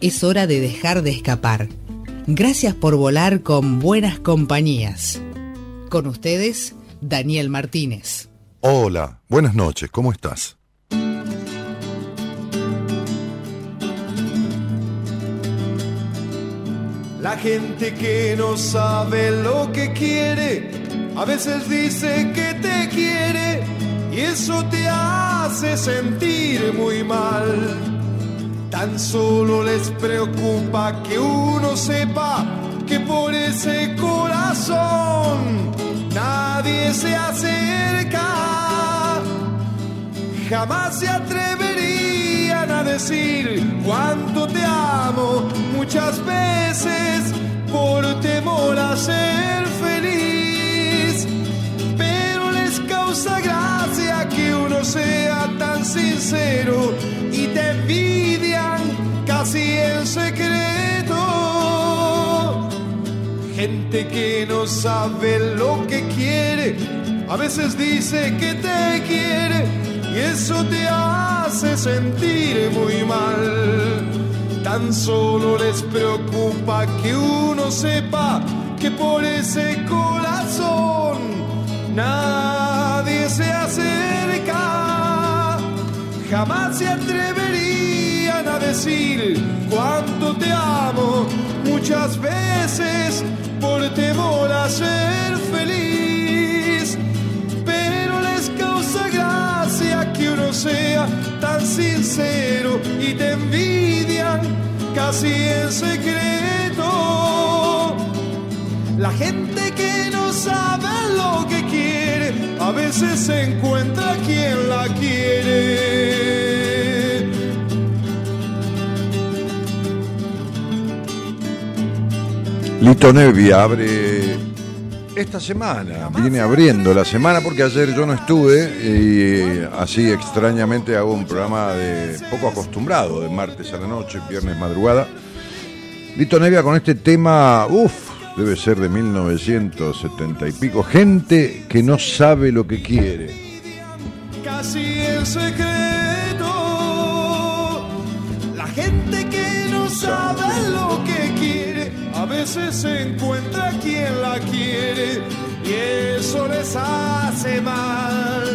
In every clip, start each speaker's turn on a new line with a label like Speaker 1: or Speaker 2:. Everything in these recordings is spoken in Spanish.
Speaker 1: es hora de dejar de escapar. Gracias por volar con buenas compañías. Con ustedes, Daniel Martínez.
Speaker 2: Hola, buenas noches, ¿cómo estás?
Speaker 3: La gente que no sabe lo que quiere, a veces dice que te quiere y eso te hace sentir muy mal Tan solo les preocupa que uno sepa que por ese corazón nadie se acerca. Jamás se atreverían a decir cuánto te amo muchas veces por temor a ser feliz. Pero les causa gracia sea tan sincero y te envidian casi en secreto. Gente que no sabe lo que quiere, a veces dice que te quiere y eso te hace sentir muy mal. Tan solo les preocupa que uno sepa que por ese corazón nadie jamás se atreverían a decir cuánto te amo muchas veces por temor a ser feliz. Pero les causa gracia que uno sea tan sincero y te envidian casi en secreto. La gente que no sabe lo que a veces se encuentra quien la quiere.
Speaker 2: Lito Nevi abre esta semana, viene abriendo la semana porque ayer yo no estuve y así extrañamente hago un programa de poco acostumbrado, de martes a la noche, viernes madrugada. Lito Nevia con este tema, uff, debe ser de 1970 y pico, gente que no sabe lo que quiere.
Speaker 3: Casi en secreto, la gente que no sabe lo que quiere, a veces se encuentra quien la quiere y eso les hace mal,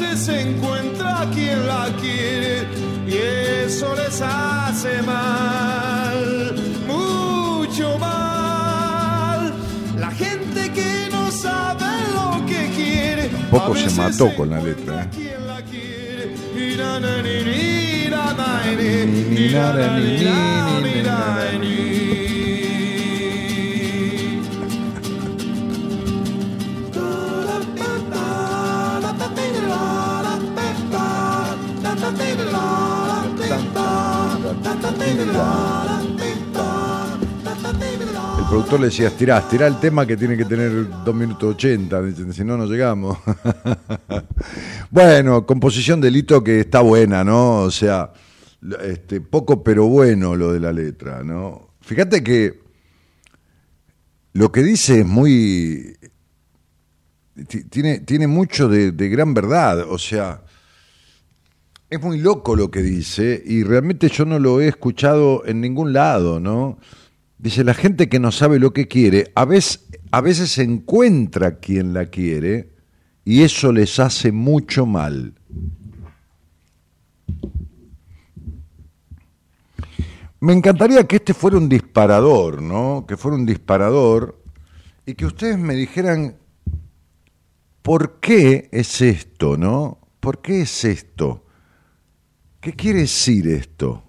Speaker 3: veces se encuentra quien la quiere y eso les hace mal, mucho mal. La gente que no sabe lo que quiere.
Speaker 2: Un poco
Speaker 3: a
Speaker 2: se mató con la letra, ¿eh? El productor le decía, estirá, estirá el tema que tiene que tener 2 minutos 80, dicen, si no, no llegamos. bueno, composición de Lito que está buena, ¿no? O sea, este, poco pero bueno lo de la letra, ¿no? Fíjate que lo que dice es muy... ti- Tiene, tiene mucho de gran verdad, o sea, es muy loco lo que dice y realmente yo no lo he escuchado en ningún lado, ¿no? Dice, la gente que no sabe lo que quiere, a veces, a veces encuentra quien la quiere y eso les hace mucho mal. Me encantaría que este fuera un disparador, ¿no? Que fuera un disparador y que ustedes me dijeran por qué es esto, ¿no? ¿Por qué es esto? ¿Qué quiere decir esto?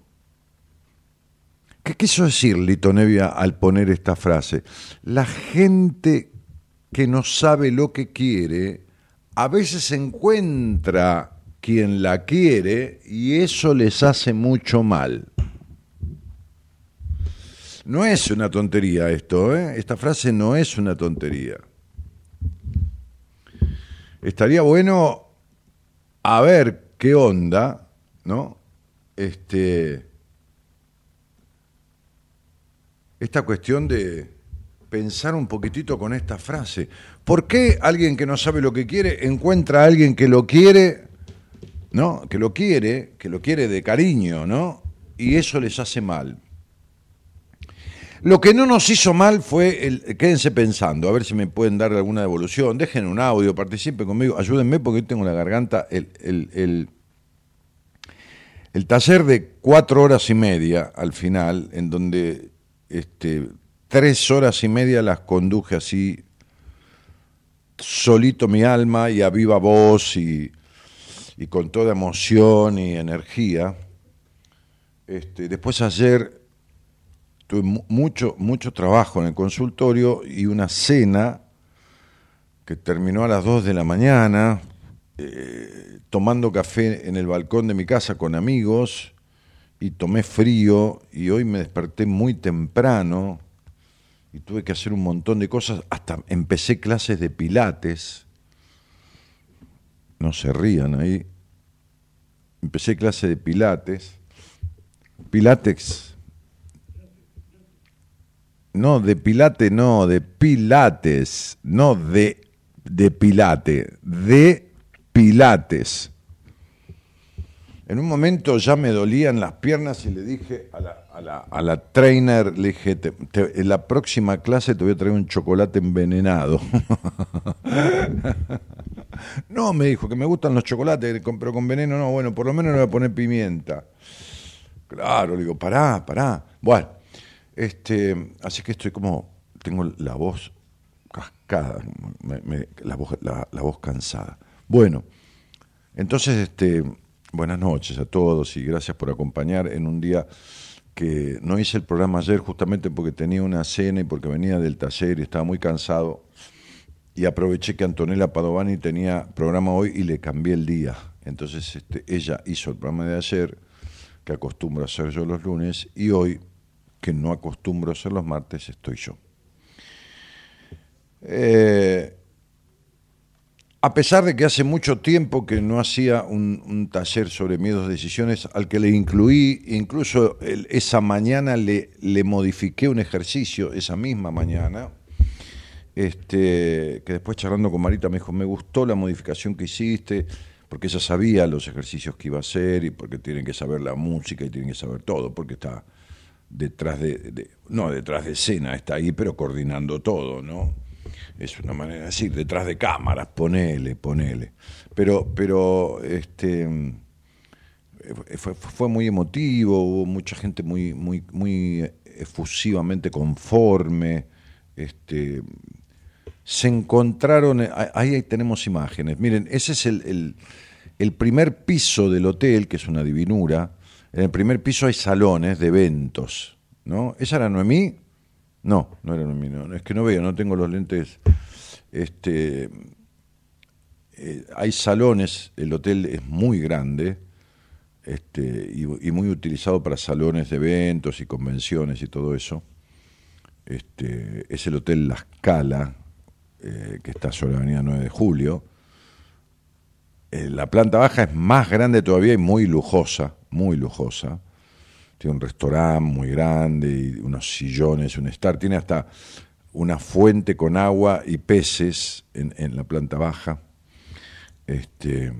Speaker 2: ¿Qué quiso decir Lito Nevia al poner esta frase? La gente que no sabe lo que quiere, a veces encuentra quien la quiere y eso les hace mucho mal. No es una tontería esto, ¿eh? esta frase no es una tontería. Estaría bueno a ver qué onda, ¿no? Este, esta cuestión de pensar un poquitito con esta frase. ¿Por qué alguien que no sabe lo que quiere encuentra a alguien que lo quiere, ¿no? Que lo quiere, que lo quiere de cariño, ¿no? Y eso les hace mal. Lo que no nos hizo mal fue el. Quédense pensando, a ver si me pueden dar alguna devolución. Dejen un audio, participen conmigo, ayúdenme porque hoy tengo la garganta. El, el, taller de cuatro horas y media al final, en donde este, tres horas y media las conduje así, solito mi alma y a viva voz y, con toda emoción y energía. Este, después ayer tuve mucho, mucho trabajo en el consultorio y una cena que terminó a las 2 de la mañana, eh, tomando café en el balcón de mi casa con amigos y tomé frío y hoy me desperté muy temprano y tuve que hacer un montón de cosas, hasta empecé clases de pilates, no se rían ahí, empecé clases de pilates, pilates. No, de Pilate, no, de Pilates, no de, de Pilate, de Pilates. En un momento ya me dolían las piernas y le dije a la, la, la trainer, le dije, en la próxima clase te voy a traer un chocolate envenenado. no, me dijo, que me gustan los chocolates, pero con veneno no, bueno, por lo menos le voy a poner pimienta. Claro, le digo, pará, pará. Bueno. Este, así que estoy como, tengo la voz cascada, la, voz, la, voz cansada. Bueno, entonces, este, buenas noches a todos y gracias por acompañar en un día que no hice el programa ayer justamente porque tenía una cena y porque venía del taller y estaba muy cansado. Y aproveché que Antonella Padovani tenía programa hoy y le cambié el día. Entonces este, ella hizo el programa de ayer, que acostumbro a hacer yo los lunes, y hoy que no acostumbro ser los martes, estoy yo. Eh, a pesar de que hace mucho tiempo que no hacía un, taller sobre miedos de decisiones al que le incluí, incluso esa mañana le, le, modifiqué un ejercicio, esa misma mañana, este, que después charlando con Marita me dijo, me gustó la modificación que hiciste, porque ella sabía los ejercicios que iba a hacer y porque tienen que saber la música y tienen que saber todo, porque está detrás de, no detrás de escena, está ahí, pero coordinando todo, ¿no? Es una manera de decir, detrás de cámaras, ponele, ponele. Pero, pero este fue, fue, muy emotivo, hubo mucha gente muy, muy, muy efusivamente conforme. Este, se encontraron, ahí tenemos imágenes. Miren, ese es el, el, el primer piso del hotel, que es una divinura, en el primer piso hay salones de eventos, ¿no? ¿Esa era Noemí? No, no era no, es que no veo, no tengo los lentes. Este, eh, hay salones, el hotel es muy grande este, y, muy utilizado para salones de eventos y convenciones y todo eso. Este, es el Hotel La Scala, eh, que está sobre la avenida 9 de Julio. Eh, la planta baja es más grande todavía y muy lujosa muy lujosa. Tiene un restaurante muy grande y unos sillones, un estar. Tiene hasta una fuente con agua y peces en, la planta baja. Este,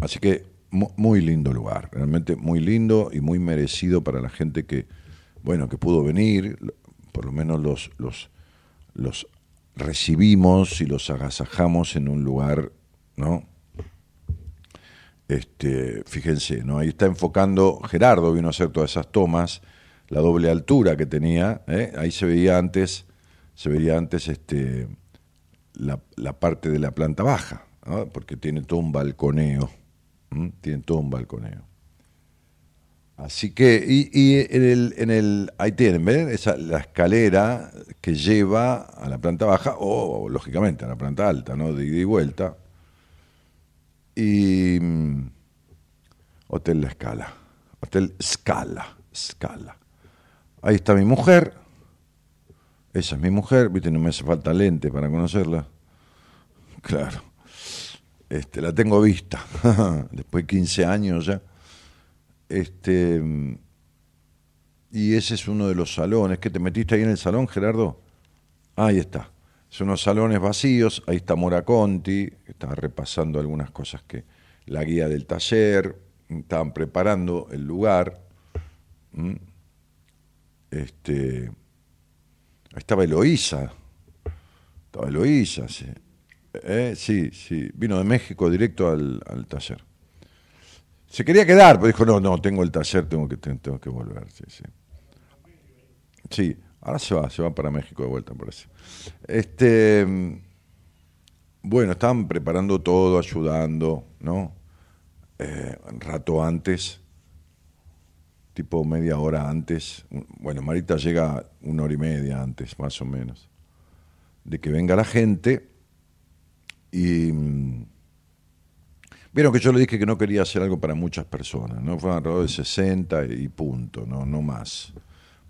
Speaker 2: así que muy lindo lugar, realmente muy lindo y muy merecido para la gente que, bueno, que pudo venir, por lo menos los, los, los recibimos y los agasajamos en un lugar, ¿no? Este, fíjense, ¿no? ahí está enfocando, Gerardo vino a hacer todas esas tomas, la doble altura que tenía, ¿eh? ahí se veía antes, se veía antes este, la, parte de la planta baja, porque tiene todo un balconeo, tiene todo un balconeo. Así que, y, en, el, en el, ahí tienen, ¿ven? Esa, la escalera que lleva a la planta baja, o lógicamente a la planta alta, ¿no? De ida y vuelta y mm, Hotel La Escala. Hotel Scala, Scala. Ahí está mi mujer. Esa es mi mujer, viste, no me hace falta lente para conocerla. Claro. Este, la tengo vista. Después de 15 años ya. Este mm, y ese es uno de los salones. ¿Que te metiste ahí en el salón, Gerardo? Ahí está. Son unos salones vacíos. Ahí está Mora Conti, que estaba repasando algunas cosas que la guía del taller. Estaban preparando el lugar. Este, estaba Eloísa. Estaba Eloísa, sí. Eh, sí, sí. Vino de México directo al, al taller. Se quería quedar, pero dijo, no, no, tengo el taller, tengo que, tengo que volver. Sí, sí. Sí, ahora se va, se va para México de vuelta, parece. Este, bueno, estaban preparando todo, ayudando, ¿no? Eh, un rato antes, tipo media hora antes. Bueno, Marita llega una hora y media antes, más o menos, de que venga la gente. Y mm, vieron que yo le dije que no quería hacer algo para muchas personas, ¿no? Fueron alrededor de 60 y punto, no, no más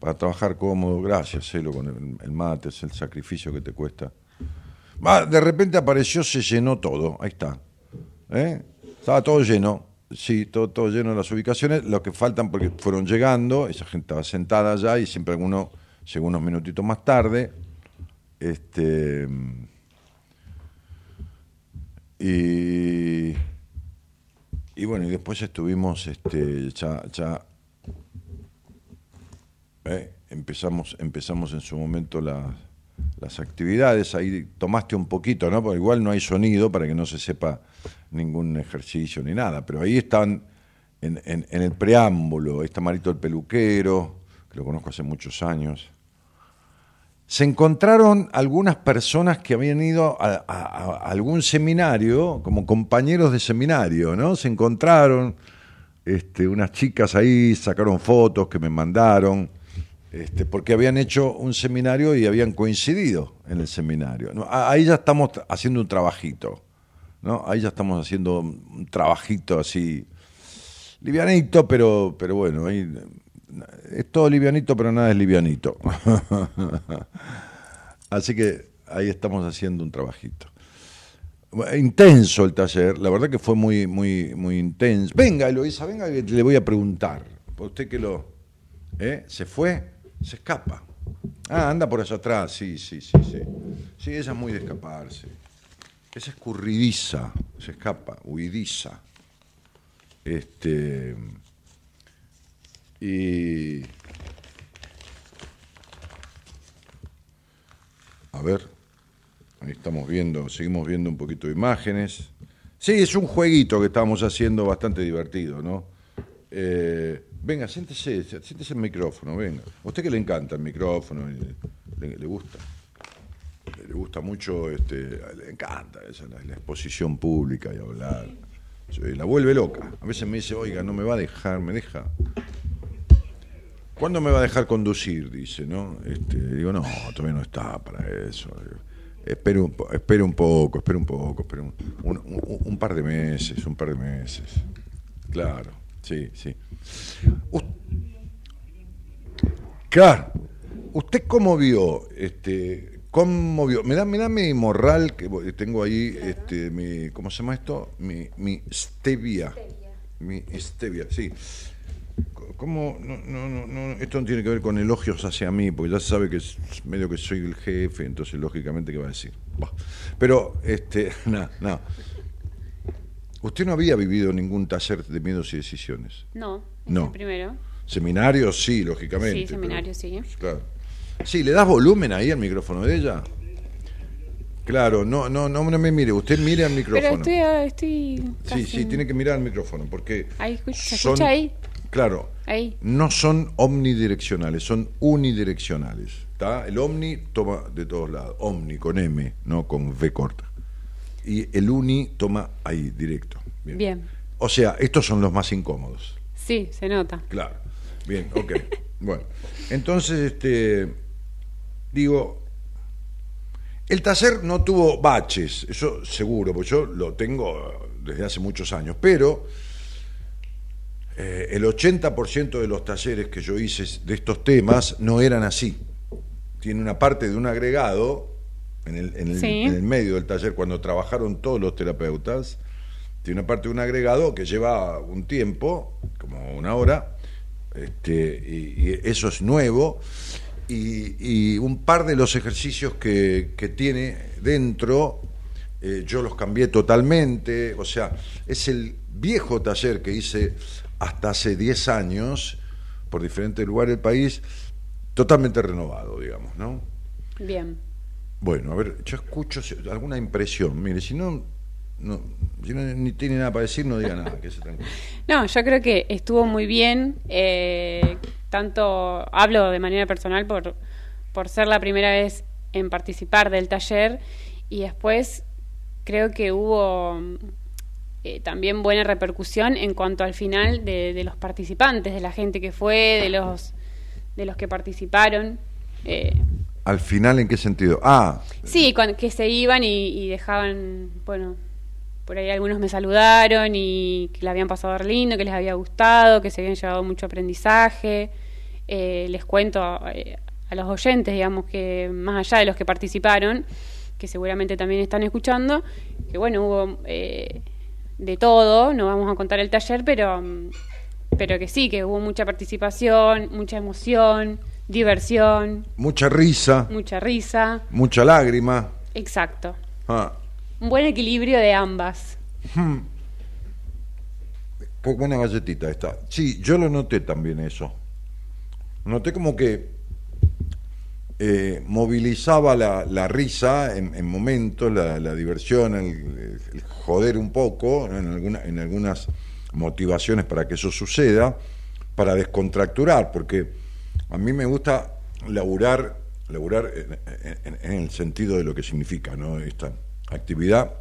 Speaker 2: para trabajar cómodo, gracias, Celo, con el, mate, es el sacrificio que te cuesta. de repente apareció, se llenó todo, ahí está. ¿eh? Estaba todo lleno, sí, todo, todo lleno de las ubicaciones, lo que faltan porque fueron llegando, esa gente estaba sentada allá y siempre alguno llegó unos minutitos más tarde. Este, y, y bueno, y después estuvimos este, ya ¿eh? empezamos, empezamos en su momento las actividades, ahí tomaste un poquito, ¿no? Porque igual no hay sonido para que no se sepa ningún ejercicio ni nada, pero ahí están en, el preámbulo, ahí está Marito el peluquero, que lo conozco hace muchos años. Se encontraron algunas personas que habían ido a, algún seminario, como compañeros de seminario, ¿no? Se encontraron este, unas chicas ahí, sacaron fotos que me mandaron este, porque habían hecho un seminario y habían coincidido en el seminario. Ahí ya estamos haciendo un trabajito, ¿no? Ahí ya estamos haciendo un trabajito así, livianito, pero, pero bueno, es todo livianito, pero nada es livianito. así que ahí estamos haciendo un trabajito. Intenso el taller, la verdad que fue muy, muy, muy intenso. Venga, Eloisa, venga que le voy a preguntar. usted que lo... ¿eh? ¿Se fue? Se escapa. Ah, anda por allá atrás, sí, sí, sí, sí. Sí, ella es muy de escaparse. Es escurridiza, se escapa, huidiza. Este. Y. A ver, ahí estamos viendo, seguimos viendo un poquito de imágenes. Sí, es un jueguito que estamos haciendo bastante divertido, ¿no? Eh, Venga, siéntese, siéntese el micrófono, venga. A usted que le encanta el micrófono, le, gusta. Le gusta mucho, este, le encanta la, exposición pública y hablar. La vuelve loca. A veces me dice, oiga, no me va a dejar, me deja. ¿Cuándo me va a dejar conducir? Dice, ¿no? Este, digo, no, todavía no está para eso. Espere un, un poco, espere un poco, espere un par de meses, un par de meses. Claro. Sí, sí. Claro. ¿Usted cómo vio? Este, ¿Cómo vio? Me da mi morral que tengo ahí, este, mi, ¿cómo se llama esto? Mi, mi stevia. Mi stevia, sí. ¿Cómo? No, no, no, esto no tiene que ver con elogios hacia mí, porque ya sabe que es medio que soy el jefe, entonces lógicamente, ¿qué va a decir? Pero, este, nada, nada. Usted no había vivido ningún taller de miedos y decisiones.
Speaker 4: No, no. el primero.
Speaker 2: Seminarios, sí, lógicamente.
Speaker 4: Sí, seminarios, sí.
Speaker 2: Claro. Sí, ¿le das volumen ahí al micrófono de ella? Claro, no, no, no, me mire, usted mire al micrófono.
Speaker 4: Pero estoy, estoy
Speaker 2: Sí, sí, tiene que mirar al micrófono, porque...
Speaker 4: Ahí, ¿se escucha ahí?
Speaker 2: Claro.
Speaker 4: Ahí.
Speaker 2: No son omnidireccionales, son unidireccionales. ¿está? El omni toma de todos lados. Omni con M, no con V corta y el uni toma ahí, directo.
Speaker 4: Bien.
Speaker 2: O sea, estos son los más incómodos.
Speaker 4: Sí, se nota.
Speaker 2: Claro. Bien, ok. bueno, entonces, este, digo, el taller no tuvo baches, eso seguro, porque yo lo tengo desde hace muchos años, pero eh, el 80% de los talleres que yo hice de estos temas no eran así. Tiene una parte de un agregado en el, en el,
Speaker 4: Sí.
Speaker 2: en el medio del taller, cuando trabajaron todos los terapeutas, tiene una parte de un agregado que lleva un tiempo, como una hora, este, y, y eso es nuevo, y, y un par de los ejercicios que, que tiene dentro, eh, yo los cambié totalmente, o sea, es el viejo taller que hice hasta hace 10 años, por diferentes lugares del país, totalmente renovado, digamos, ¿no?
Speaker 4: Bien.
Speaker 2: Bueno, a ver, yo escucho alguna impresión. Mire, si no, no si no ni tiene nada para decir, no diga nada, que se tranquilo.
Speaker 4: No, yo creo que estuvo muy bien. eh, tanto hablo de manera personal por, por ser la primera vez en participar del taller y después creo que hubo eh, también buena repercusión en cuanto al final de, de los participantes, de la gente que fue, de los de los que participaron. Eh,
Speaker 2: Al final, ¿en qué sentido? Ah,
Speaker 4: Sí, cuan- que se iban y, y dejaban, bueno, por ahí algunos me saludaron y que la habían pasado lindo, que les había gustado, que se habían llevado mucho aprendizaje. Eh, les cuento eh, a los oyentes, digamos, que más allá de los que participaron, que seguramente también están escuchando, que bueno, hubo eh, de todo, no vamos a contar el taller, pero, pero que sí, que hubo mucha participación, mucha emoción, diversión,
Speaker 2: mucha risa,
Speaker 4: mucha risa.
Speaker 2: mucha lágrima.
Speaker 4: Exacto.
Speaker 2: Ah,
Speaker 4: Un buen equilibrio de ambas.
Speaker 2: qué buena galletita esta. Sí, yo lo noté también eso. Noté como que eh, movilizaba la, la risa en, en momentos, la, diversión, el, joder un poco, en, alguna- en algunas motivaciones para que eso suceda, para descontracturar, porque a mí me gusta laburar, laburar en el sentido de lo que significa ¿no? esta actividad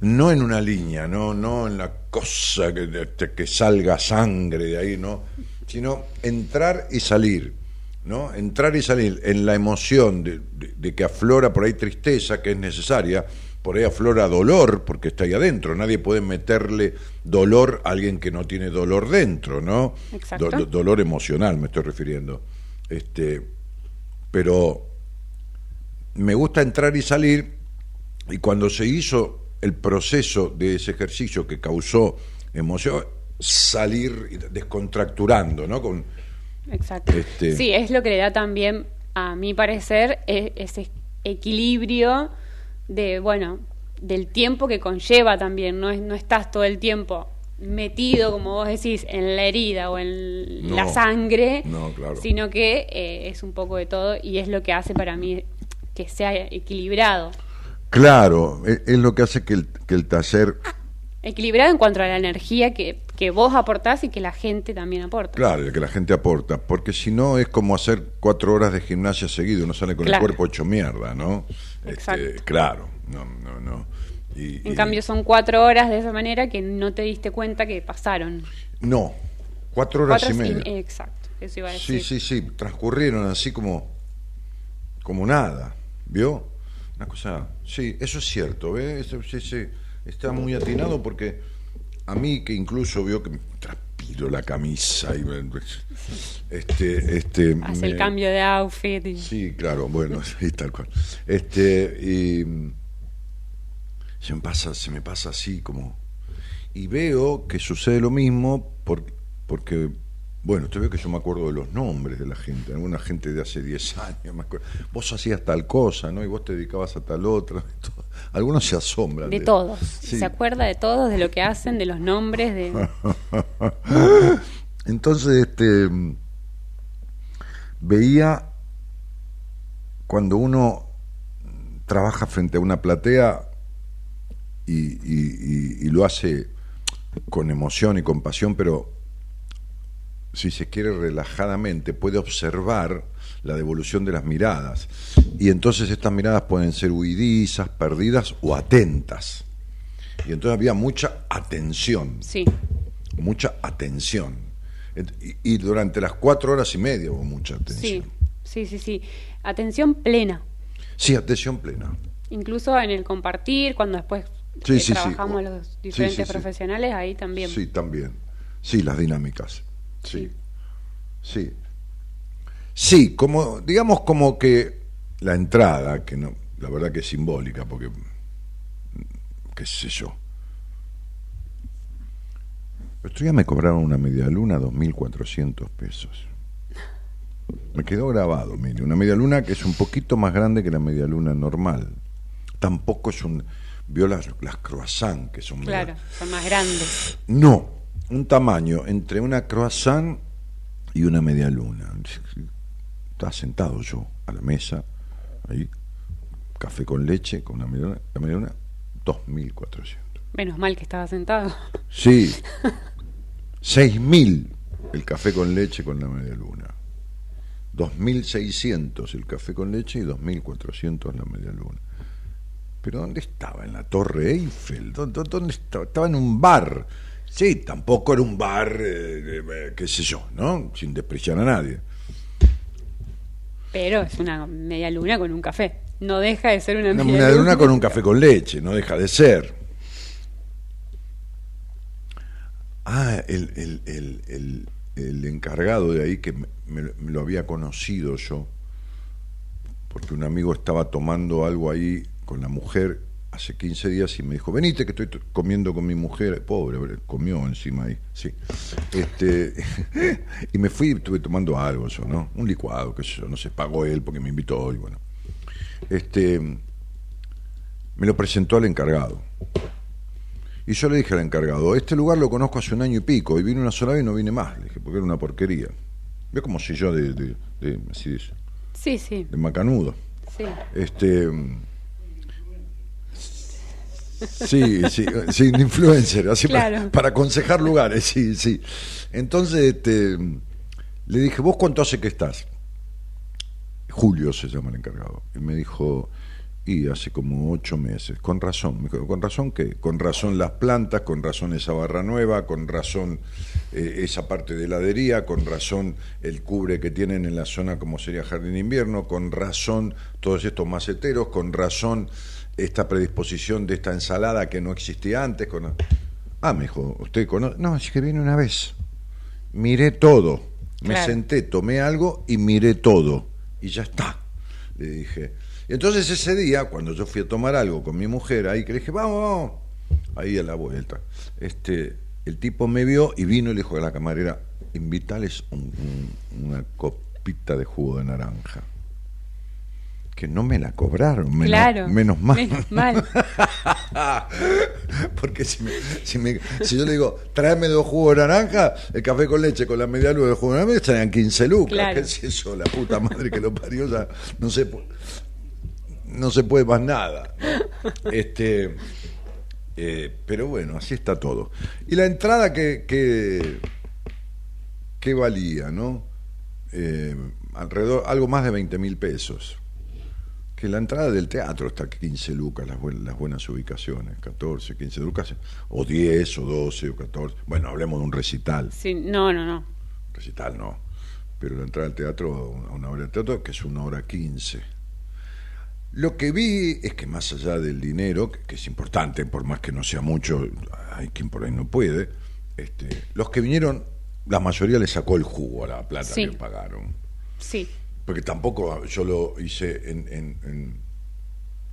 Speaker 2: no en una línea, no, no en la cosa que, salga sangre de ahí, no, sino entrar y salir, ¿no? Entrar y salir en la emoción de, de- de que aflora por ahí tristeza, que es necesaria, por ahí aflora dolor, porque está ahí adentro. Nadie puede meterle dolor a alguien que no tiene dolor dentro, ¿no?
Speaker 4: Exacto.
Speaker 2: Do- do- dolor emocional me estoy refiriendo. Este, pero me gusta entrar y salir y cuando se hizo el proceso de ese ejercicio que causó emoción, salir descontracturando, ¿no? Con,
Speaker 4: Exacto.
Speaker 2: Este-
Speaker 4: Sí, es lo que le da también, a mi parecer, e- ese equilibrio de, bueno, del tiempo que conlleva también. No, es, no estás todo el tiempo metido, como vos decís, en la herida o en
Speaker 2: No.
Speaker 4: la sangre,
Speaker 2: No, claro.
Speaker 4: sino que eh, es un poco de todo y es lo que hace para mí que sea equilibrado.
Speaker 2: Claro, e- es, lo que hace que el, que el taller,
Speaker 4: Equilibrado en cuanto a la energía que, que vos aportás y que la gente también aporta.
Speaker 2: claro, que la gente aporta, porque si no es como hacer cuatro horas de gimnasia seguido, uno sale con
Speaker 4: Claro.
Speaker 2: el cuerpo hecho mierda, ¿no? Este,
Speaker 4: Exacto.
Speaker 2: claro, no, no, no. Y-
Speaker 4: En
Speaker 2: y-
Speaker 4: cambio son cuatro horas de esa manera que no te diste cuenta que pasaron.
Speaker 2: No, cuatro horas
Speaker 4: Cuatro
Speaker 2: y media.
Speaker 4: Exacto, eso iba a
Speaker 2: Sí,
Speaker 4: decir.
Speaker 2: sí, sí, transcurrieron así como, como nada, ¿vio? Una cosa, sí, eso es cierto, ¿ve? Eso, sí, sí, está muy atinado porque a mí que incluso vio que me transpiro la camisa y me- este, este,
Speaker 4: Hace el cambio de outfit. y-
Speaker 2: Sí, claro, bueno, sí, tal cual. Este, y se me pasa, se me pasa así como. Y veo que sucede lo mismo por- porque, bueno, te veo que yo me acuerdo de los nombres de la gente, alguna gente de hace 10 años, me acuerdo. Vos hacías tal cosa, ¿no? Y vos te dedicabas a tal otra. Algunos se asombran.
Speaker 4: De todos.
Speaker 2: Sí.
Speaker 4: Se acuerda de todos, de lo que hacen, de los nombres, de...
Speaker 2: Entonces, este veía cuando uno trabaja frente a una platea y, y- y- y lo hace con emoción y con pasión, pero si se quiere relajadamente, puede observar la devolución de las miradas. Y entonces estas miradas pueden ser huidizas, perdidas o atentas. Y entonces había mucha atención
Speaker 4: Sí,
Speaker 2: mucha atención. Y, y durante las cuatro horas y media hubo mucha
Speaker 4: sí,
Speaker 2: atención.
Speaker 4: sí, sí, sí. Atención plena.
Speaker 2: Sí, atención plena.
Speaker 4: Incluso en el compartir, cuando después
Speaker 2: Sí, sí, sí.
Speaker 4: trabajamos
Speaker 2: Sí,
Speaker 4: los
Speaker 2: sí,
Speaker 4: diferentes
Speaker 2: sí.
Speaker 4: profesionales, ahí también.
Speaker 2: Sí, también. Sí, las dinámicas. Sí. Sí. Sí, como, digamos como que la entrada, que no, la verdad que es simbólica, porque, qué sé yo. El otro día me cobraron una media luna 2.400 pesos. Me quedó grabado, mire, una media luna que es un poquito más grande que la media luna normal. Tampoco es un... Vio las, las croissants, que son media-
Speaker 4: son más grandes.
Speaker 2: no, un tamaño entre una croissant y una media luna. Estaba sentado yo a la mesa, ahí, café con leche, con una media luna, la media luna, 2.400.
Speaker 4: Menos mal que estaba sentado.
Speaker 2: Sí, 6.000 el café con leche con la media luna. 2.600 el café con leche y 2.400 la media luna. Pero ¿dónde estaba? ¿En la Torre Eiffel? ¿Dó- dó- ¿Dónde estaba? Estaba en un bar. Sí, tampoco era un bar, eh, eh, qué sé yo, ¿no? Sin despreciar a nadie.
Speaker 4: Pero es una media luna con un café. No deja de ser una,
Speaker 2: Una
Speaker 4: media
Speaker 2: luna con un café con leche, no deja de ser. Ah, el, el, el, el, el encargado de ahí que me- me lo había conocido yo, porque un amigo estaba tomando algo ahí con la mujer hace 15 días y me dijo, venite que estoy comiendo con mi mujer, pobre, comió encima ahí, sí. Este, y me fui estuve tomando algo yo, ¿no? Un licuado, que yo, no sé, pagó él porque me invitó y bueno. Este, me lo presentó al encargado. Y yo le dije al encargado, este lugar lo conozco hace un año y pico, y vine una sola vez y no vine más, le dije, porque era una porquería. Ve como si yo de, de, de- así de,
Speaker 4: Sí, sí,
Speaker 2: de macanudo.
Speaker 4: sí.
Speaker 2: Este. Sí, sí, sí, influencer, así para, aconsejar lugares, sí, sí. Entonces, este, le dije, ¿vos cuánto hace que estás? Julio se llama el encargado. Y me dijo, y hace como ocho meses. Con razón. Me dijo, ¿con razón qué? Con razón las plantas, con razón esa barra nueva, con razón eh, esa parte de heladería, con razón el cubre que tienen en la zona como sería Jardín de Invierno, con razón todos estos maceteros, con razón esta predisposición de esta ensalada que no existía antes. Con... Ah, me dijo, ¿usted conoce? No, es que vine una vez. Miré todo. Me
Speaker 4: Claro.
Speaker 2: senté, tomé algo y miré todo. Y ya está, le dije. Y entonces ese día, cuando yo fui a tomar algo con mi mujer, ahí que le dije, vamos, vamos, ahí a la vuelta, este, el tipo me vio y vino y le dijo a la camarera, invitales un- un- una copita de jugo de naranja. Que no me la cobraron, menos,
Speaker 4: claro.
Speaker 2: menos mal.
Speaker 4: Menos mal.
Speaker 2: Porque si, me- si, me- si yo le digo, tráeme dos jugos de naranja, el café con leche con la media luna de jugo de naranja, estarían 15 lucas.
Speaker 4: Claro.
Speaker 2: ¿Qué es eso? La puta madre que lo parió, ya no se, no se puede más nada. ¿no? Este, eh, pero bueno, así está todo. Y la entrada que, que, que valía, ¿no? Eh, alrededor, algo más de 20 mil pesos que la entrada del teatro está a 15 lucas, las, buen- las buenas ubicaciones, 14, 15 lucas, o 10, o 12, o 14. Bueno, hablemos de un recital.
Speaker 4: Sí, no, no, no.
Speaker 2: Recital no. Pero la entrada al teatro, a una hora de teatro, que es una hora 15. Lo que vi es que más allá del dinero, que, que es importante, por más que no sea mucho, hay quien por ahí no puede, este, los que vinieron, la mayoría le sacó el jugo a la plata
Speaker 4: Sí.
Speaker 2: que pagaron
Speaker 4: Sí,
Speaker 2: porque tampoco yo lo hice en, en, en,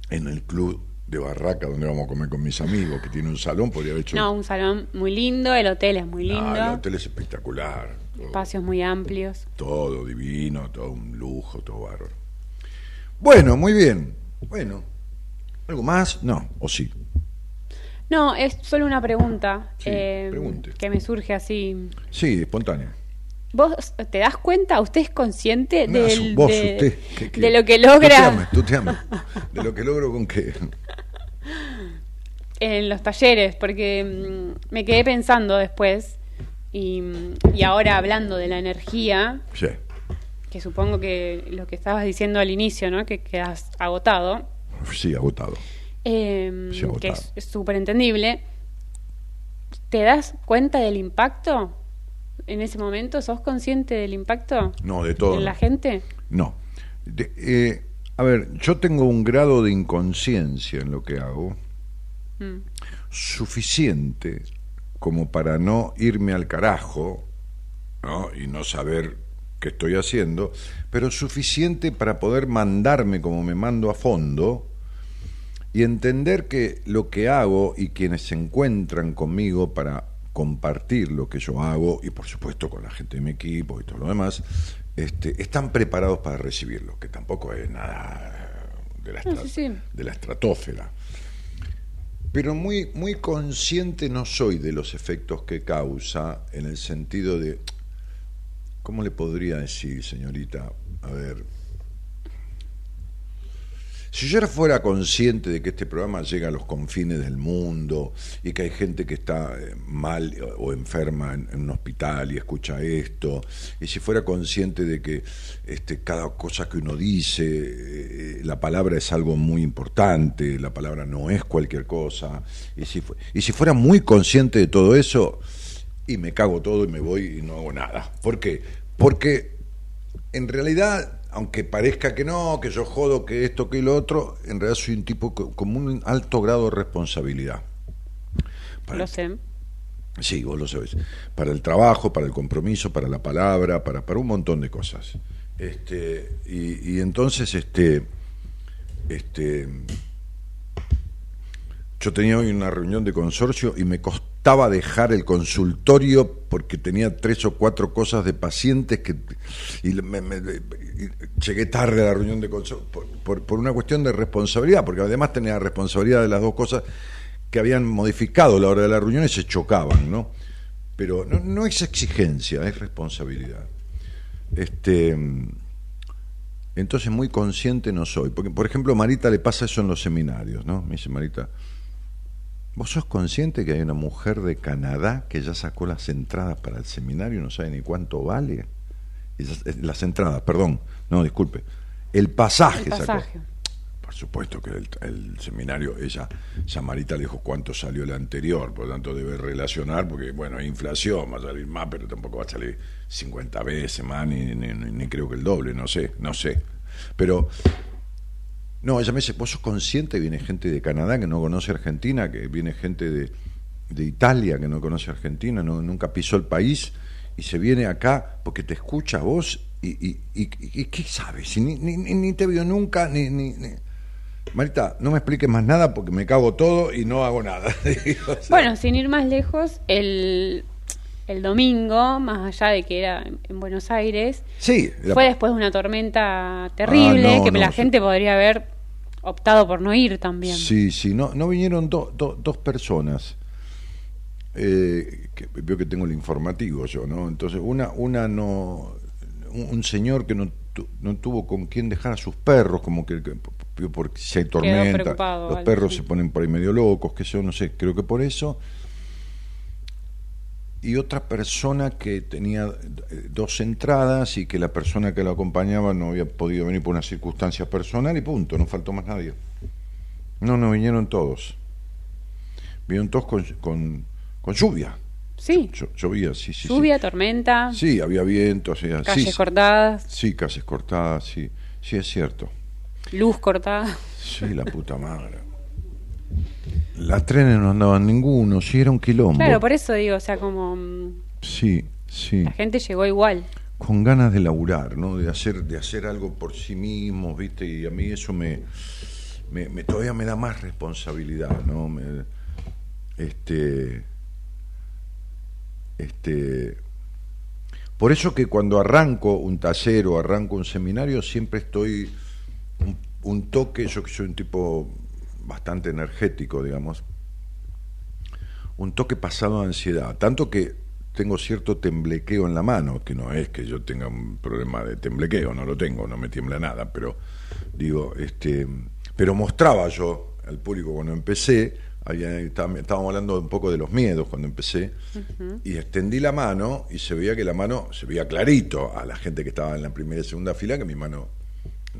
Speaker 2: en el club de Barraca donde vamos a comer con mis amigos, que tiene un salón, podría haber hecho...
Speaker 4: no, un salón muy lindo, el hotel es muy
Speaker 2: No,
Speaker 4: lindo,
Speaker 2: el hotel es espectacular, todo,
Speaker 4: espacios muy amplios.
Speaker 2: todo divino, todo un lujo, todo bárbaro. Bueno, muy bien. Bueno, ¿algo más? No, o sí.
Speaker 4: No, es solo una pregunta
Speaker 2: Sí,
Speaker 4: eh, que me surge así.
Speaker 2: Sí, espontáneo.
Speaker 4: ¿Vos te das cuenta? ¿Usted es consciente
Speaker 2: No,
Speaker 4: del-
Speaker 2: vos,
Speaker 4: de,
Speaker 2: usted, que- que-
Speaker 4: de lo que
Speaker 2: Tuteame,
Speaker 4: logra
Speaker 2: tuteame. De lo que logro con qué.
Speaker 4: en los talleres? Porque mm, me quedé pensando después y, y ahora hablando de la energía,
Speaker 2: Sí,
Speaker 4: que supongo que lo que estabas diciendo al inicio, ¿no? Que quedas agotado,
Speaker 2: sí, agotado.
Speaker 4: eh,
Speaker 2: Sí,
Speaker 4: que
Speaker 2: agotado.
Speaker 4: es es súper entendible. ¿Te das cuenta del impacto en ese momento? ¿Sos consciente del impacto
Speaker 2: No, de todo.
Speaker 4: en la gente?
Speaker 2: No. De- eh, a ver, yo tengo un grado de inconsciencia en lo que hago
Speaker 4: Mm,
Speaker 2: suficiente como para no irme al carajo ¿no? y no saber qué estoy haciendo, pero suficiente para poder mandarme como me mando a fondo y entender que lo que hago y quienes se encuentran conmigo para compartir lo que yo hago y por supuesto con la gente de mi equipo y todo lo demás, este, están preparados para recibirlo, que tampoco es nada de la,
Speaker 4: sí, sí.
Speaker 2: de la estratosfera. Pero muy, muy consciente no soy de los efectos que causa en el sentido de, ¿cómo le podría decir, señorita? A ver, si yo fuera consciente de que este programa llega a los confines del mundo y que hay gente que está eh, mal o enferma en, un hospital y escucha esto, y si fuera consciente de que este, cada cosa que uno dice, eh, la palabra es algo muy importante, la palabra no es cualquier cosa, y si, fu- y si fuera muy consciente de todo eso, y me cago todo y me voy y no hago nada. ¿Por qué? Porque en realidad, aunque parezca que no, que yo jodo, que esto, que lo otro, en realidad soy un tipo co- con un alto grado de responsabilidad. Para
Speaker 4: Lo
Speaker 2: el-
Speaker 4: sé.
Speaker 2: Sí, vos lo sabés. Para el trabajo, para el compromiso, para la palabra, para, para un montón de cosas. Este, y, y entonces, este, este, yo tenía hoy una reunión de consorcio y me costaba dejar el consultorio porque tenía tres o cuatro cosas de pacientes que y llegué tarde a la reunión de consorcio por, por- una cuestión de responsabilidad, porque además tenía responsabilidad de las dos cosas que habían modificado la hora de la reunión y se chocaban, ¿no? Pero no, no es exigencia, es responsabilidad. Este, entonces muy consciente no soy, porque por ejemplo Marita le pasa eso en los seminarios, ¿no? Me dice Marita, ¿vos sos consciente que hay una mujer de Canadá que ya sacó las entradas para el seminario y no sabe ni cuánto vale? Eh, las entradas, perdón, no, disculpe, el pasaje,
Speaker 4: El
Speaker 2: sacó.
Speaker 4: pasaje.
Speaker 2: Por supuesto que el, el seminario, ella, ya Marita le dijo cuánto salió el anterior, por lo tanto debe relacionar, porque bueno, hay inflación, va a salir más, pero tampoco va a salir 50 veces más, ni, ni, ni- ni creo que el doble, no sé, no sé. Pero, no, ella me dice, vos sos consciente viene gente de Canadá que no conoce Argentina, que viene gente de, de Italia que no conoce Argentina, no, nunca pisó el país, y se viene acá porque te escucha a vos, y, y, y, y- ¿qué sabes? Ni, ni, te vio nunca, ni... ni, ni- Marita, no me expliques más nada porque me cago todo y no hago nada. Digo, o sea,
Speaker 4: Bueno, sin ir más lejos, el, el domingo, más allá de que era en, en Buenos Aires,
Speaker 2: sí,
Speaker 4: fue después de una tormenta terrible
Speaker 2: Ah, no,
Speaker 4: que
Speaker 2: no,
Speaker 4: la gente podría haber optado por no ir también.
Speaker 2: Sí, sí, no, no vinieron do- do- dos personas. Eh, que veo que tengo el informativo yo, ¿no? Entonces, una, una no, un, un señor que no, tu- no tuvo con quién dejar a sus perros, como que, que- porque si hay tormenta, los
Speaker 4: vale,
Speaker 2: perros
Speaker 4: sí.
Speaker 2: se ponen por ahí medio locos, que yo no sé, creo que por eso. Y otra persona que tenía eh, dos entradas y que la persona que lo acompañaba no había podido venir por una circunstancia personal y punto, no faltó más nadie. No, no, vinieron todos. Vinieron todos con, con, con lluvia.
Speaker 4: Sí,
Speaker 2: Llo- llovía, sí, sí.
Speaker 4: lluvia, tormenta,
Speaker 2: Sí. sí, había viento, sí,
Speaker 4: calles
Speaker 2: sí,
Speaker 4: cortadas,
Speaker 2: sí, calles cortadas, sí. Sí, es cierto.
Speaker 4: luz cortada.
Speaker 2: Sí, la puta madre. Las trenes no andaban ninguno, sí, era un quilombo.
Speaker 4: Claro, por eso digo, o sea, como mm,
Speaker 2: Sí, sí.
Speaker 4: la gente llegó igual.
Speaker 2: con ganas de laburar, ¿no? De hacer, de hacer algo por sí mismos, ¿viste? Y a mí eso me, me, me- todavía me da más responsabilidad, ¿no? Me- este, este, por eso que cuando arranco un taller o arranco un seminario siempre estoy un, un toque, yo que soy un tipo bastante energético, digamos, un toque pasado de ansiedad, tanto que tengo cierto temblequeo en la mano, que no es que yo tenga un problema de temblequeo, no lo tengo, no me tiembla nada, pero digo, este, pero mostraba yo al público cuando empecé, había- estábamos hablando un poco de los miedos cuando empecé, y extendí la mano y se veía que la mano, se veía clarito a la gente que estaba en la primera y segunda fila, que mi mano,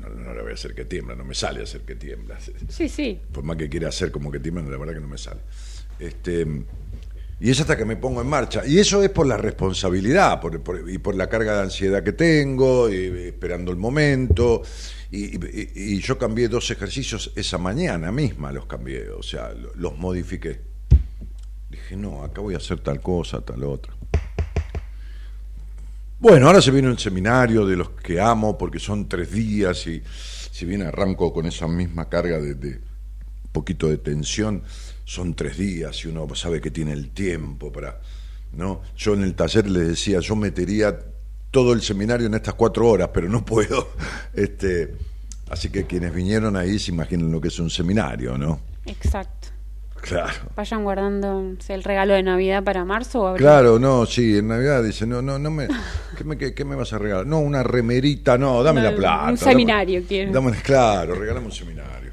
Speaker 2: no, no le voy a hacer que tiembla, no me sale hacer que tiembla
Speaker 4: Sí, sí.
Speaker 2: por más que quiera hacer como que tiembla, la verdad que no me sale. Este, y es hasta que me pongo en marcha. Y eso es por la responsabilidad por- por- y por la carga de ansiedad que tengo, y, esperando el momento. Y, y- y yo cambié dos ejercicios esa mañana misma, los cambié, o sea, lo- los modifiqué. dije, no, acá voy a hacer tal cosa, tal otra. Bueno, ahora se viene el seminario de los que amo porque son tres días y si bien arranco con esa misma carga de, de poquito de tensión, son tres días y uno sabe que tiene el tiempo para... ¿no? Yo en el taller les decía, yo metería todo el seminario en estas cuatro horas, pero no puedo. Este, así que quienes vinieron ahí se imaginan lo que es un seminario, ¿no?
Speaker 4: Exacto.
Speaker 2: Claro.
Speaker 4: Vayan guardando el regalo de Navidad para marzo o abril.
Speaker 2: Claro, no, sí, en Navidad dice, no, no, no me, ¿qué me, qué, qué me vas a regalar? No, una remerita, no, dame
Speaker 4: No,
Speaker 2: la plata.
Speaker 4: un
Speaker 2: dame-
Speaker 4: seminario quiero.
Speaker 2: dame- claro, regalame un seminario.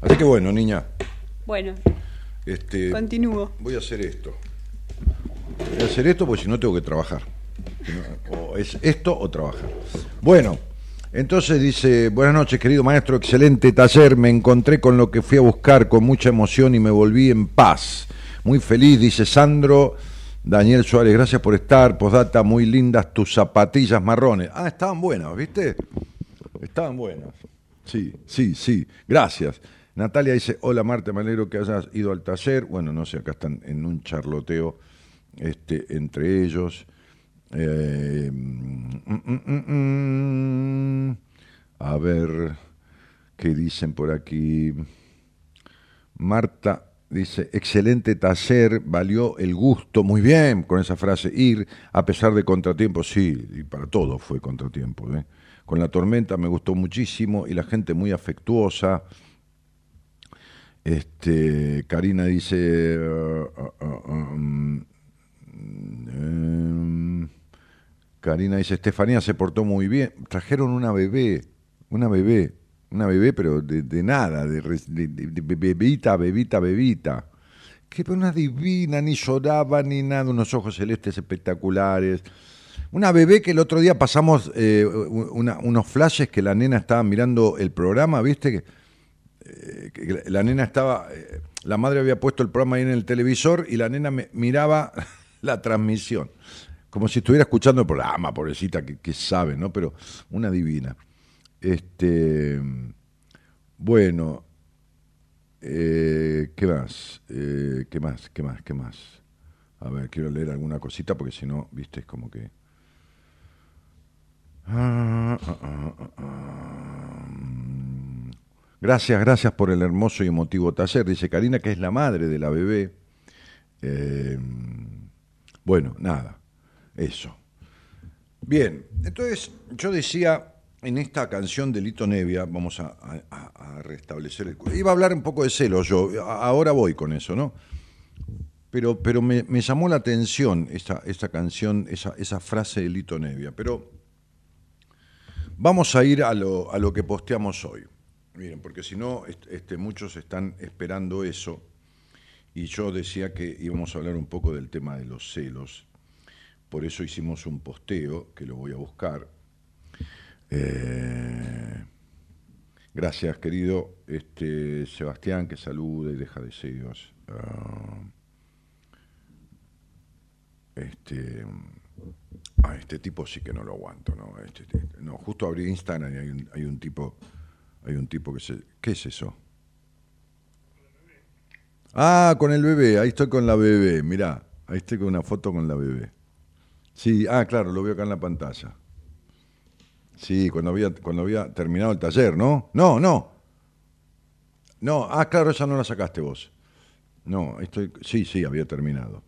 Speaker 2: Así que bueno, niña,
Speaker 4: Bueno,
Speaker 2: este,
Speaker 4: continúo.
Speaker 2: voy a hacer esto. Voy a hacer esto porque si no tengo que trabajar. O es esto o trabajar. Bueno, entonces dice, buenas noches querido maestro, excelente taller, me encontré con lo que fui a buscar con mucha emoción y me volví en paz. Muy feliz, dice Sandro. Daniel Suárez, gracias por estar. Postdata, muy lindas tus zapatillas marrones. Ah, estaban buenas, ¿viste? Estaban buenas. Sí, sí, sí. Gracias. Natalia dice, hola Marta, me alegro que hayas ido al taller. Bueno, no sé, acá están en un charloteo este, entre ellos. Eh, mm, mm, mm. A ver, ¿qué dicen por aquí? Marta dice, excelente taller, valió el gusto, muy bien con esa frase, ir a pesar de contratiempos, sí, y para todo fue contratiempo. ¿eh? Con la tormenta me gustó muchísimo y la gente muy afectuosa. Este, Karina dice, uh, uh, uh, um, em, Karina dice, Estefanía se portó muy bien. Trajeron una bebé, una bebé, una bebé, pero de, de nada, de, bebita, bebita, bebita. Que fue una divina, ni lloraba ni nada, unos ojos celestes espectaculares. Una bebé que el otro día pasamos eh, unos flashes que la nena estaba mirando el programa, ¿viste? Que, eh, la nena estaba, eh, la madre había puesto el programa ahí en el televisor y la nena me- miraba la transmisión, como si estuviera escuchando el programa, pobrecita, que, que sabe, ¿no? Pero una divina. Este, bueno, eh, ¿qué más? Eh, ¿Qué más? ¿Qué más? ¿Qué más? A ver, quiero leer alguna cosita porque si no, viste, es como que... Ah, ah, ah. Gracias, gracias por el hermoso y emotivo taller. Dice Karina que es la madre de la bebé. Eh, bueno, nada, eso. Bien, entonces yo decía en esta canción de Lito Nevia, vamos a, restablecer el... Iba a hablar un poco de celos yo, ahora voy con eso, ¿no? Pero, pero me, llamó la atención esta, esta canción, esa, esa frase de Lito Nevia. Pero vamos a ir a lo, a lo que posteamos hoy. Miren, porque si no, est- este, muchos están esperando eso. Y yo decía que íbamos a hablar un poco del tema de los celos. Por eso hicimos un posteo, que lo voy a buscar. Eh, gracias, querido este, Sebastián, que saluda y deja deseos. Ah, este, a este tipo sí que no lo aguanto, ¿no? Este, este, no, justo abrí Instagram y hay un, hay un tipo, hay un tipo que se, ¿qué es eso? Ah, con el bebé, ahí estoy con la bebé, mirá, ahí estoy con una foto con la bebé. Sí, ah, claro, lo veo acá en la pantalla. Sí, cuando había, cuando había terminado el taller, ¿no? No, no. No, ah, claro, esa no la sacaste vos. No, estoy, sí, sí, había terminado.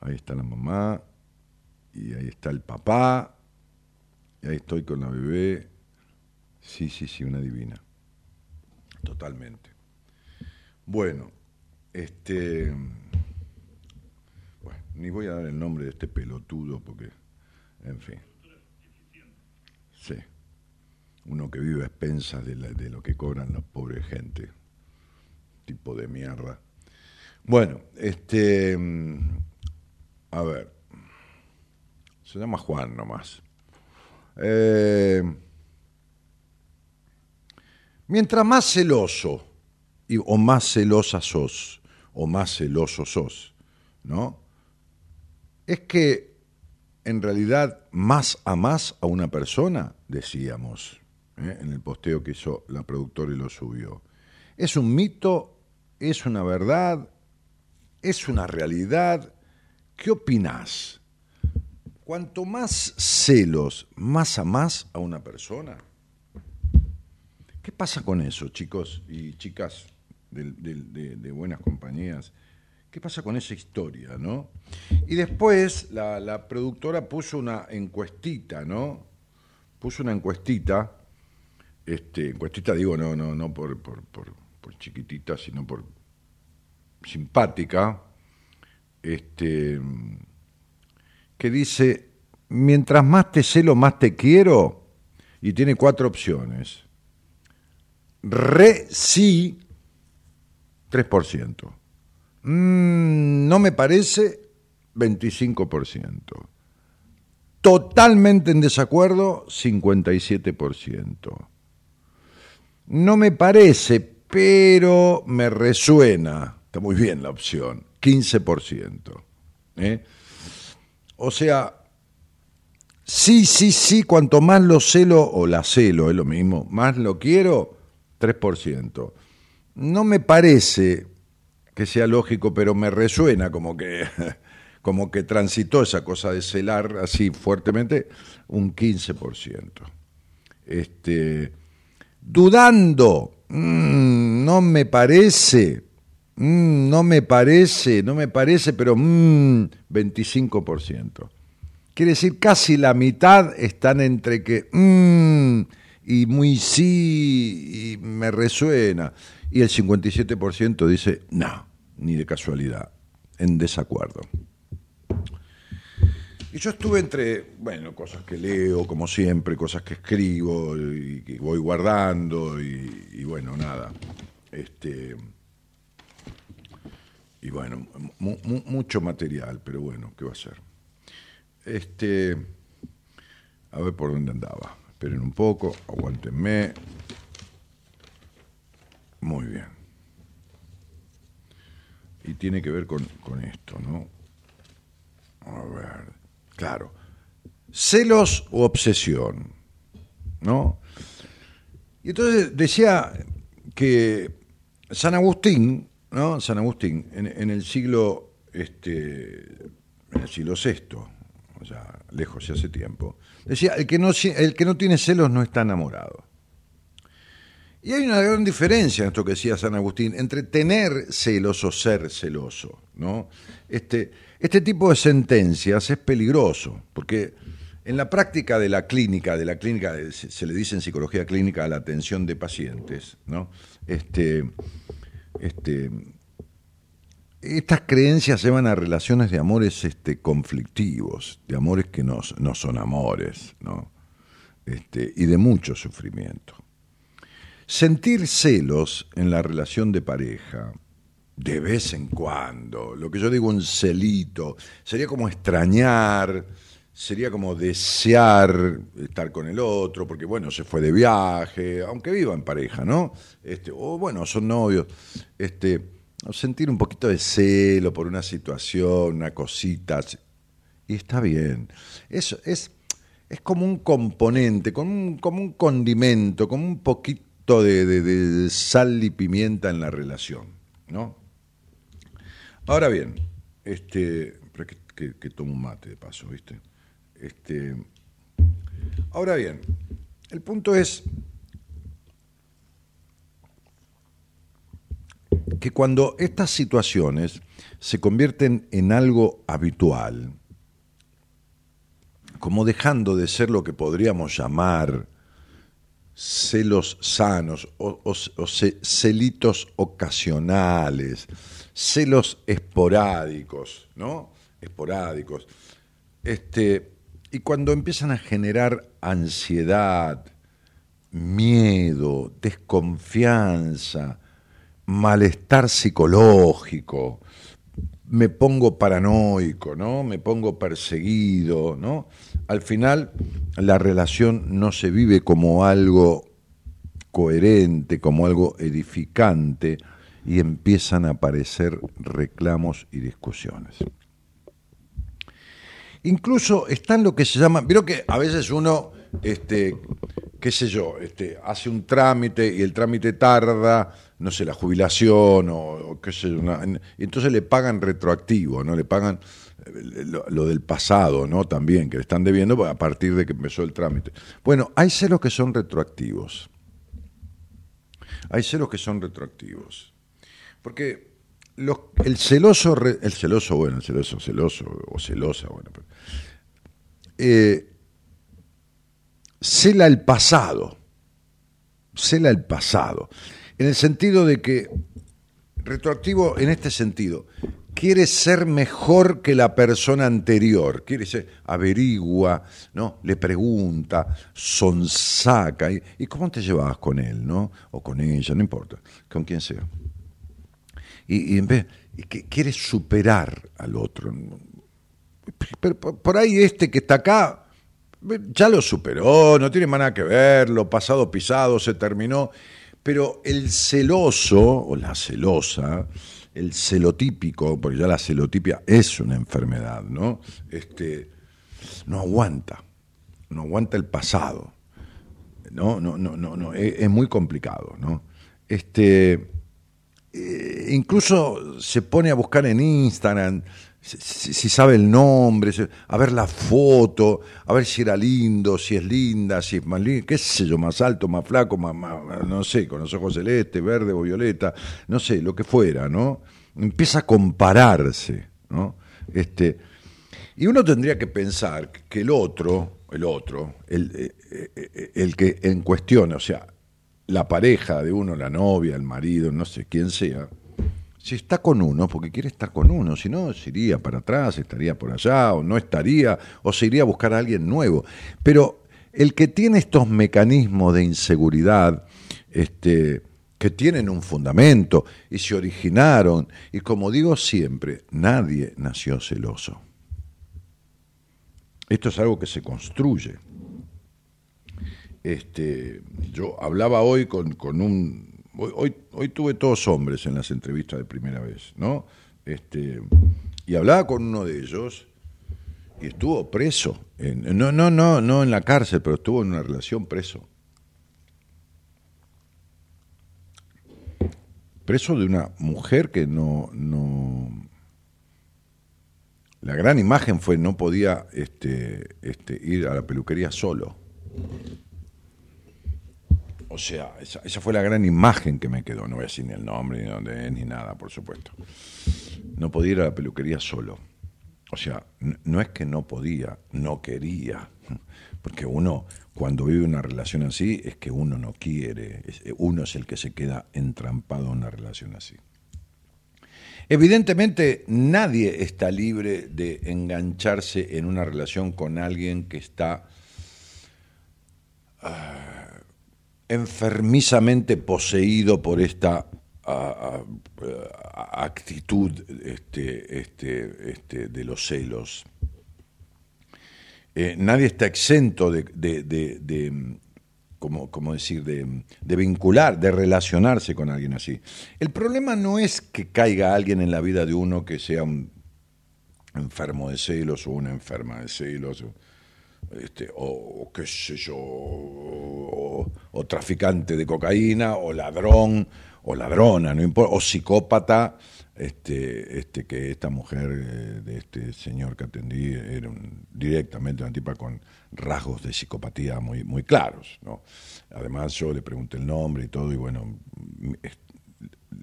Speaker 2: Ahí está la mamá, y ahí está el papá, y ahí estoy con la bebé. Sí, sí, sí, una divina. Totalmente. Bueno, este. Ni voy a dar el nombre de este pelotudo porque, en fin. Sí. Uno que vive a expensas de, lo que cobran la pobre gente. Tipo de mierda. Bueno, este. mm, A ver. Se llama Juan nomás. Eh, mientras más celoso y- o más celosa sos, o más celoso sos, ¿no? Es que en realidad más a más a una persona, decíamos, ¿eh? en el posteo que hizo la productora y lo subió. ¿Es un mito? ¿Es una verdad? ¿Es una realidad? ¿Qué opinás? Cuanto más celos, más más a una persona. ¿Qué pasa con eso, chicos y chicas de, buenas compañías? ¿Qué pasa con esa historia, no? Y después la, productora puso una encuestita, ¿no? Puso una encuestita, este, encuestita digo, no, no, no por, chiquitita, sino por simpática, este, que dice, mientras más te celo, más te quiero, y tiene cuatro opciones. Re sí, 3%. Mm, no me parece, 25%. Totalmente en desacuerdo, 57%. No me parece, pero me resuena. Está muy bien la opción, 15%. ¿eh? O sea, sí, sí, sí, cuanto más lo celo, o la celo, es lo mismo, más lo quiero, 3%. No me parece que sea lógico, pero me resuena como que, como que transitó esa cosa de celar así fuertemente, un 15%. Este, dudando, mm, no me parece, mm, no me parece, no me parece, pero mmm, 25%. Quiere decir, casi la mitad están entre que, mmm, y muy sí, y me resuena. Y el 57% dice, no, ni de casualidad, en desacuerdo. Y yo estuve entre, bueno, cosas que leo, como siempre, cosas que escribo y que voy guardando, y, bueno, nada. Este, y bueno, mucho material, pero bueno, ¿qué va a ser? Este, a ver por dónde andaba. Esperen un poco, aguántenme. Muy bien. Y tiene que ver con, con esto, ¿no? A ver, claro. Celos o obsesión, ¿no? Y entonces decía que San Agustín, ¿no? San Agustín, en, en el siglo, este, en el siglo VI, o sea, lejos y hace tiempo, decía, el que, no, el que no tiene celos no está enamorado. Y hay una gran diferencia en esto que decía San Agustín entre tener celos o ser celoso. ¿no? Este, este tipo de sentencias es peligroso, porque en la práctica de la clínica, de la clínica, se le dice en psicología clínica a la atención de pacientes, ¿no? Este, este, estas creencias llevan a relaciones de amores este, conflictivos, de amores que no, no son amores, ¿no? Este, y de mucho sufrimiento. Sentir celos en la relación de pareja, de vez en cuando, lo que yo digo un celito, sería como extrañar, sería como desear estar con el otro, porque bueno, se fue de viaje, aunque viva en pareja, ¿no? Este, o bueno, son novios, este, sentir un poquito de celo por una situación, una cosita, y está bien. Eso es, es como un componente, como un, como un condimento, como un poquito de, sal y pimienta en la relación, ¿no? Ahora bien, este, que, que, tomo un mate de paso, ¿viste? Este, ahora bien, el punto es que cuando estas situaciones se convierten en algo habitual, como dejando de ser lo que podríamos llamar celos sanos o, celitos ocasionales, celos esporádicos, ¿no? Esporádicos. Este, y cuando empiezan a generar ansiedad, miedo, desconfianza, malestar psicológico, me pongo paranoico, ¿no? Me pongo perseguido, ¿no? Al final la relación no se vive como algo coherente, como algo edificante y empiezan a aparecer reclamos y discusiones. Incluso están lo que se llama, vieron que a veces uno este, qué sé yo, este, hace un trámite y el trámite tarda, no sé, la jubilación o, qué sé yo, una- entonces le pagan retroactivo, ¿no? Le pagan eh, lo, del pasado, ¿no? También, que le están debiendo a partir de que empezó el trámite. Bueno, hay celos que son retroactivos. Hay celos que son retroactivos. Porque el celoso, el celoso, bueno, el celoso, celoso o celosa, bueno, pero, eh, cela el pasado, cela el pasado, en el sentido de que, retroactivo en este sentido, quiere ser mejor que la persona anterior, quiere ser, averigua, ¿no? le pregunta, sonsaca, ¿y, ¿y cómo te llevabas con él, no? O con ella, no importa, con quien sea. Y, y en vez, y que quiere superar al otro. Pero por por ahí este que está acá ya lo superó, no tiene más nada que ver, lo pasado pisado se terminó. Pero el celoso o la celosa, el celotípico, porque ya la celotipia es una enfermedad, ¿no? Este, no aguanta, no aguanta el pasado. No, no, no, no, no, es, muy complicado, ¿no? Este, eh, incluso se pone a buscar en Instagram si, sabe el nombre, a ver la foto, a ver si era lindo, si es linda, si es más lindo, qué sé yo, más alto, más flaco, más, no sé, con los ojos celeste, verde o violeta, no sé, lo que fuera, ¿no? Empieza a compararse, ¿no? Este, y uno tendría que pensar que el otro, el otro, el, eh, eh, eh, el que en cuestión, o sea, la pareja de uno, la novia, el marido, no sé quién sea, si está con uno, porque quiere estar con uno, si no, se iría para atrás, estaría por allá, o no estaría, o se iría a buscar a alguien nuevo. Pero el que tiene estos mecanismos de inseguridad, este, que tienen un fundamento y se originaron, y como digo siempre, nadie nació celoso. Esto es algo que se construye. Este, yo hablaba hoy con, con un... Hoy, hoy, tuve todos hombres en las entrevistas de primera vez, ¿no? Este, y hablaba con uno de ellos y estuvo preso. No, no, no, no en la cárcel, pero estuvo en una relación preso. Preso de una mujer que no, no, la gran imagen fue no podía este, este, ir a la peluquería solo. O sea, esa, fue la gran imagen que me quedó. No voy a decir ni el nombre, ni dónde es, ni nada, por supuesto. No podía ir a la peluquería solo. O sea, no es que no podía, no quería. Porque uno, cuando vive una relación así, es que uno no quiere. uno es el que se queda entrampado en una relación así. Evidentemente nadie está libre de engancharse en una relación con alguien que está ah, enfermizamente poseído por esta actitud este, este, este, de los celos. Eh, nadie está exento de, como, decir, de, vincular, de relacionarse con alguien así. El problema no es que caiga alguien en la vida de uno que sea un enfermo de celos o una enferma de celos, o, o qué sé yo, o, o traficante de cocaína, o ladrón, o ladrona, no importa, o psicópata, este, este, que esta mujer eh, de este señor que atendí era un- directamente una tipa con rasgos de psicopatía muy, muy claros. ¿no? Además yo le pregunté el nombre y todo, y bueno,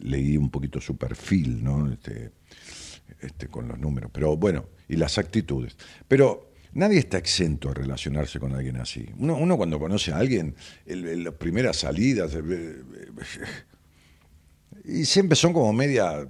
Speaker 2: leí un poquito su perfil, ¿no? Este, este, con los números, pero bueno, y las actitudes. Pero nadie está exento a relacionarse con alguien así. Uno, uno cuando conoce a alguien, las primeras salidas, eh, eh, y siempre son como media,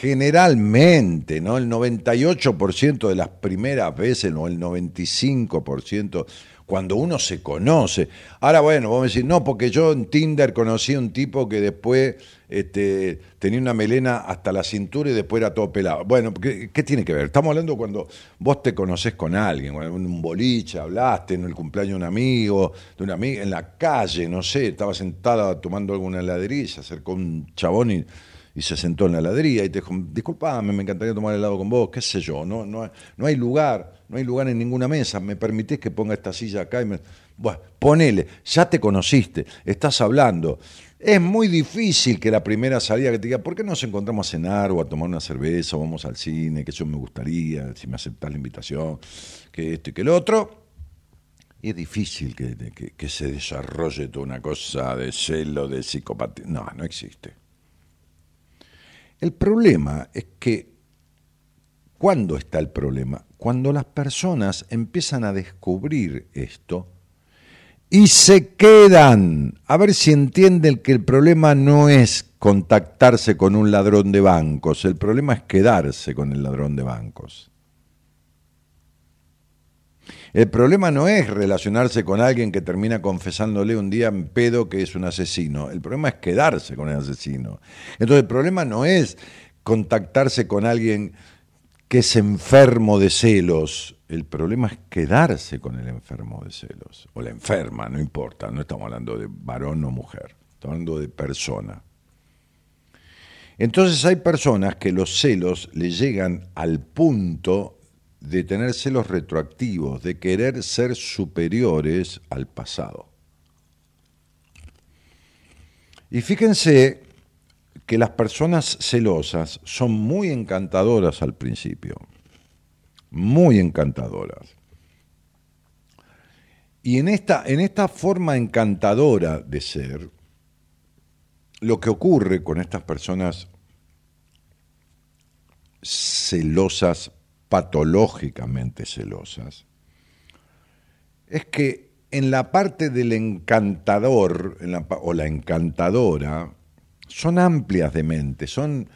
Speaker 2: generalmente, ¿no? El 98% de las primeras veces, o el 95%, cuando uno se conoce. Ahora, bueno, vamos a decir, no, porque yo en Tinder conocí a un tipo que después este, tenía una melena hasta la cintura y después era todo pelado. Bueno, ¿qué, tiene que ver? Estamos hablando cuando vos te conoces con alguien, en un boliche, hablaste en el cumpleaños de un amigo, de una amiga, en la calle, no sé, estaba sentada tomando alguna se acercó un chabón y, y se sentó en la heladería y te dijo, disculpame, me encantaría tomar helado con vos, qué sé yo, no, no, no hay lugar, no hay lugar en ninguna mesa, me permitís que ponga esta silla acá y me... Bueno, ponele, ya te conociste, estás hablando. Es muy difícil que la primera salida que te diga, ¿por qué no nos encontramos a cenar o a tomar una cerveza o vamos al cine? Que eso me gustaría, si me aceptas la invitación, que esto y que el otro. Y es difícil que, que, que se desarrolle toda una cosa de celo, de psicopatía. No, no existe. El problema es que, ¿cuándo está el problema? Cuando las personas empiezan a descubrir esto y se quedan. A ver si entienden que el problema no es contactarse con un ladrón de bancos, el problema es quedarse con el ladrón de bancos. El problema no es relacionarse con alguien que termina confesándole un día en pedo que es un asesino. El problema es quedarse con el asesino. Entonces el problema no es contactarse con alguien que es enfermo de celos. El problema es quedarse con el enfermo de celos. O la enferma, no importa. No estamos hablando de varón o mujer. Estamos hablando de persona. Entonces hay personas que los celos le llegan al punto de tener celos retroactivos, de querer ser superiores al pasado. Y fíjense que las personas celosas son muy encantadoras al principio, muy encantadoras. Y en esta, en esta forma encantadora de ser, lo que ocurre con estas personas celosas patológicamente celosas, es que en la parte del encantador o la encantadora son amplias de mente, son,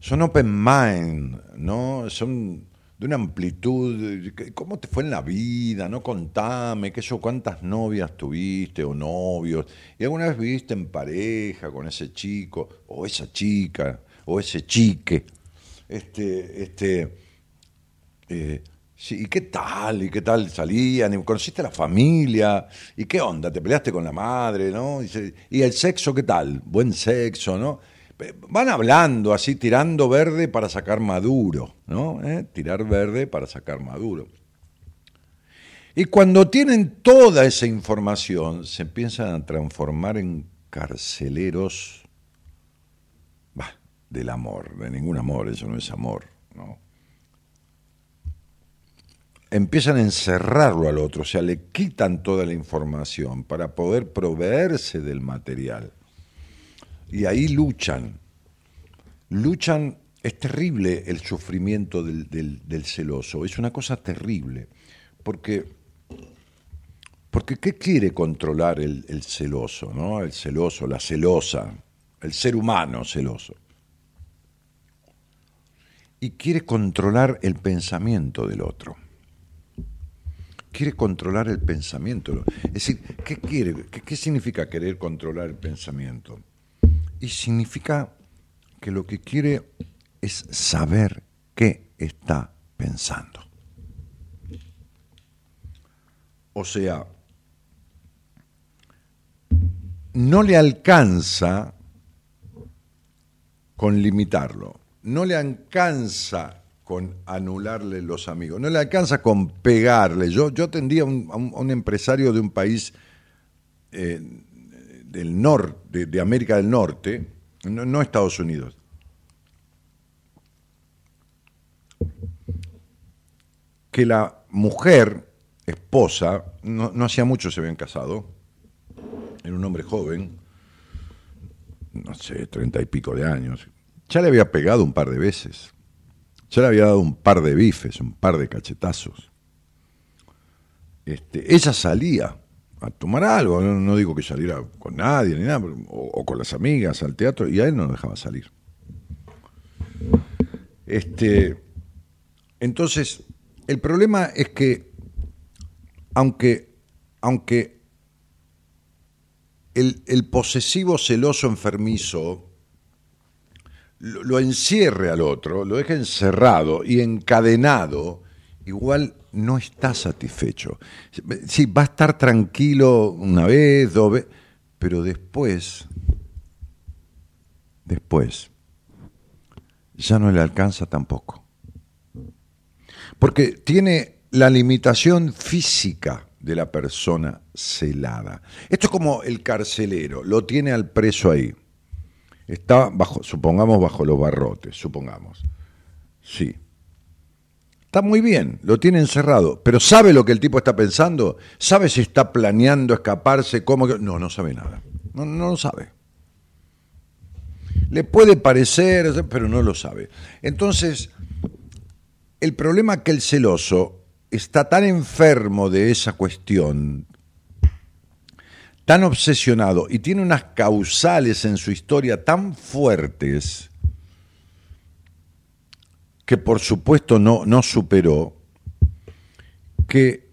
Speaker 2: son open mind, ¿no? son de una amplitud, ¿cómo te fue en la vida? No contame, qué yo, cuántas novias tuviste o novios, y alguna vez viviste en pareja con ese chico, o esa chica, o ese chique. Este, este, eh, ¿Y qué tal? ¿Y qué tal salían? ¿Y ¿Conociste la familia? ¿Y qué onda? ¿Te peleaste con la madre? ¿no? ¿Y, el sexo qué tal? Buen sexo, ¿no? Van hablando así, tirando verde para sacar maduro, ¿no? ¿Eh? Tirar verde para sacar maduro. Y cuando tienen toda esa información, se empiezan a transformar en carceleros del amor, de ningún amor, eso no es amor, ¿no? Empiezan a encerrarlo al otro, o sea, le quitan toda la información para poder proveerse del material. Y ahí luchan. Luchan, es terrible el sufrimiento del, celoso, es una cosa terrible, porque, porque ¿qué quiere controlar el, el celoso, ¿no? el celoso, la celosa, el ser humano celoso? Y quiere controlar el pensamiento del otro quiere controlar el pensamiento. Es decir, ¿qué quiere? ¿Qué, significa querer controlar el pensamiento? Y significa que lo que quiere es saber qué está pensando. O sea, no le alcanza con limitarlo, no le alcanza con anularle los amigos, no le alcanza con pegarle. Yo, yo atendía a un, empresario de un país eh, del norte, de, América del Norte, no, Estados Unidos. Que la mujer, esposa, no, no hacía mucho se habían casado, era un hombre joven, no sé, treinta y pico de años, ya le había pegado un par de veces ya le había dado un par de bifes, un par de cachetazos. Este, ella salía a tomar algo, no, digo que saliera con nadie ni nada, o, con las amigas al teatro, y a él no lo dejaba salir. Este, entonces, el problema es que, aunque, aunque el, el posesivo celoso enfermizo lo, encierre al otro, lo deje encerrado y encadenado, igual no está satisfecho. Sí, va a estar tranquilo una vez, dos veces, pero después, después, ya no le alcanza tampoco. Porque tiene la limitación física de la persona celada. Esto es como el carcelero, lo tiene al preso ahí. Está bajo, supongamos, bajo los barrotes, supongamos. Sí. Está muy bien, lo tiene encerrado, pero ¿sabe lo que el tipo está pensando? ¿Sabe si está planeando escaparse? ¿Cómo? No, no sabe nada. No, no lo sabe. Le puede parecer, pero no lo sabe. Entonces, el problema es que el celoso está tan enfermo de esa cuestión, tan obsesionado y tiene unas causales en su historia tan fuertes que por supuesto no, no superó, que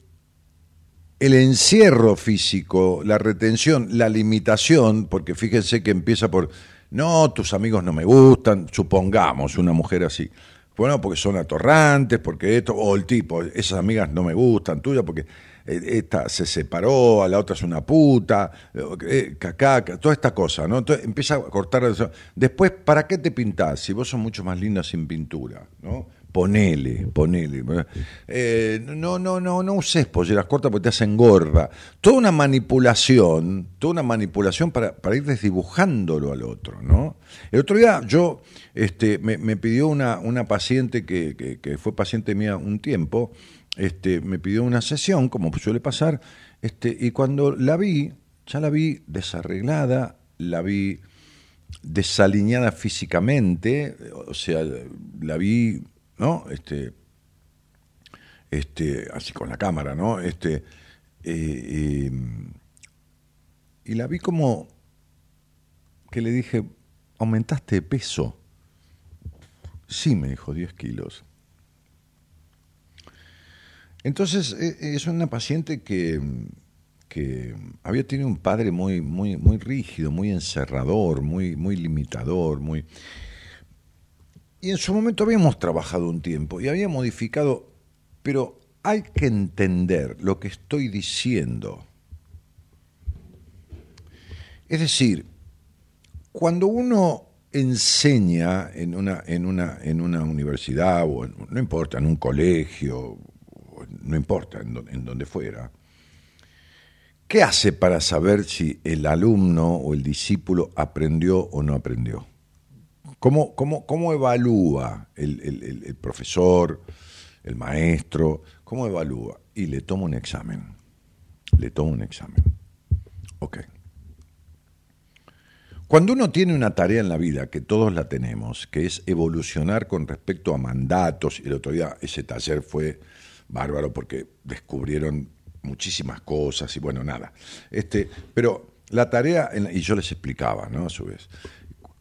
Speaker 2: el encierro físico, la retención, la limitación, porque fíjense que empieza por, no, tus amigos no me gustan, supongamos una mujer así. Bueno, porque son atorrantes, porque esto, o el tipo, esas amigas no me gustan tuyas porque esta se separó, a la otra es una puta, eh, caca, toda esta cosa, ¿no? Entonces empieza a cortar. Después, ¿para qué te pintás si vos sos mucho más linda sin pintura, ¿no? Ponele, ponele. Eh, no, no, no, no uses polleras cortas porque te hacen gorda. Toda una manipulación, toda una manipulación para, ir desdibujándolo al otro, ¿no? El otro día yo, este, me, pidió una, una paciente que, que, fue paciente mía un tiempo, este, me pidió una sesión, como suele pasar, este, y cuando la vi, ya la vi desarreglada, la vi desaliñada físicamente, o sea, la vi ¿no? Este, este, así con la cámara, ¿no? Este, eh, eh, y la vi como que le dije, ¿aumentaste de peso? Sí, me dijo, 10 kilos. Entonces, e, es una paciente que, había tenido un padre muy, muy, muy rígido, muy encerrador, muy, muy limitador, muy y en su momento habíamos trabajado un tiempo y había modificado, pero hay que entender lo que estoy diciendo. Es decir, cuando uno enseña en una, en una, en una universidad o no importa, en un colegio, no importa en, en donde fuera, ¿qué hace para saber si el alumno o el discípulo aprendió o no aprendió? ¿Cómo, cómo, evalúa el, profesor, el maestro? ¿Cómo evalúa? Y le toma un examen. Le toma un examen. Ok. Cuando uno tiene una tarea en la vida, que todos la tenemos, que es evolucionar con respecto a mandatos, el otro día ese taller fue bárbaro porque descubrieron muchísimas cosas y bueno, nada. Este, pero la tarea, y yo les explicaba, ¿no? A su vez,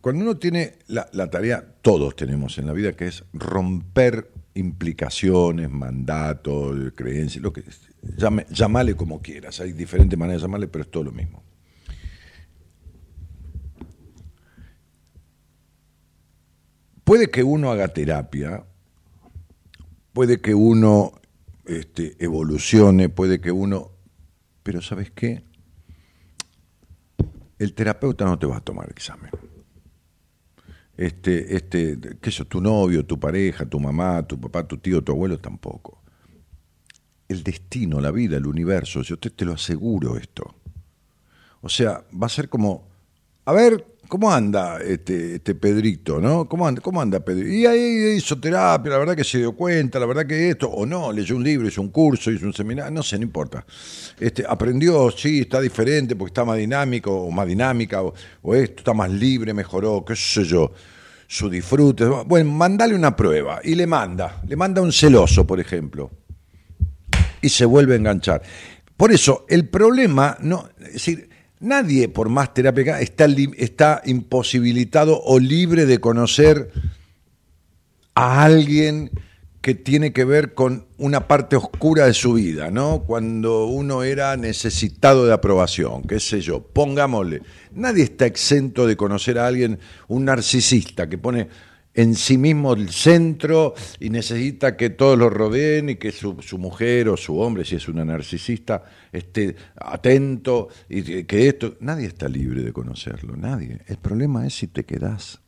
Speaker 2: cuando uno tiene la, tarea, todos tenemos en la vida, que es romper implicaciones, mandatos, creencias, lo que llame, llamale como quieras, hay diferentes maneras de llamarle, pero es todo lo mismo. Puede que uno haga terapia, puede que uno este, evolucione, puede que uno... Pero ¿sabes qué? El terapeuta no te va a tomar examen este, este, qué es tu novio, tu pareja, tu mamá, tu papá, tu tío, tu abuelo, tampoco. El destino, la vida, el universo, yo te, te lo aseguro esto. O sea, va a ser como, a ver, ¿cómo anda este, este Pedrito, no? ¿Cómo anda, cómo anda Pedrito? Y ahí hizo terapia, la verdad que se dio cuenta, la verdad que esto, o no, leyó un libro, hizo un curso, hizo un seminario, no sé, no importa. Este, aprendió, sí, está diferente porque está más dinámico, o más dinámica, o, esto, está más libre, mejoró, qué sé yo, su disfrute. Bueno, mandale una prueba y le manda, le manda un celoso, por ejemplo, y se vuelve a enganchar. Por eso, el problema, no, es decir, Nadie, por más terapia está, está imposibilitado o libre de conocer a alguien que tiene que ver con una parte oscura de su vida, ¿no? Cuando uno era necesitado de aprobación, qué sé yo, pongámosle. Nadie está exento de conocer a alguien, un narcisista que pone en sí mismo el centro y necesita que todos lo rodeen y que su, mujer o su hombre, si es una narcisista, esté atento y que esto... Nadie está libre de conocerlo, nadie. El problema es si te quedás.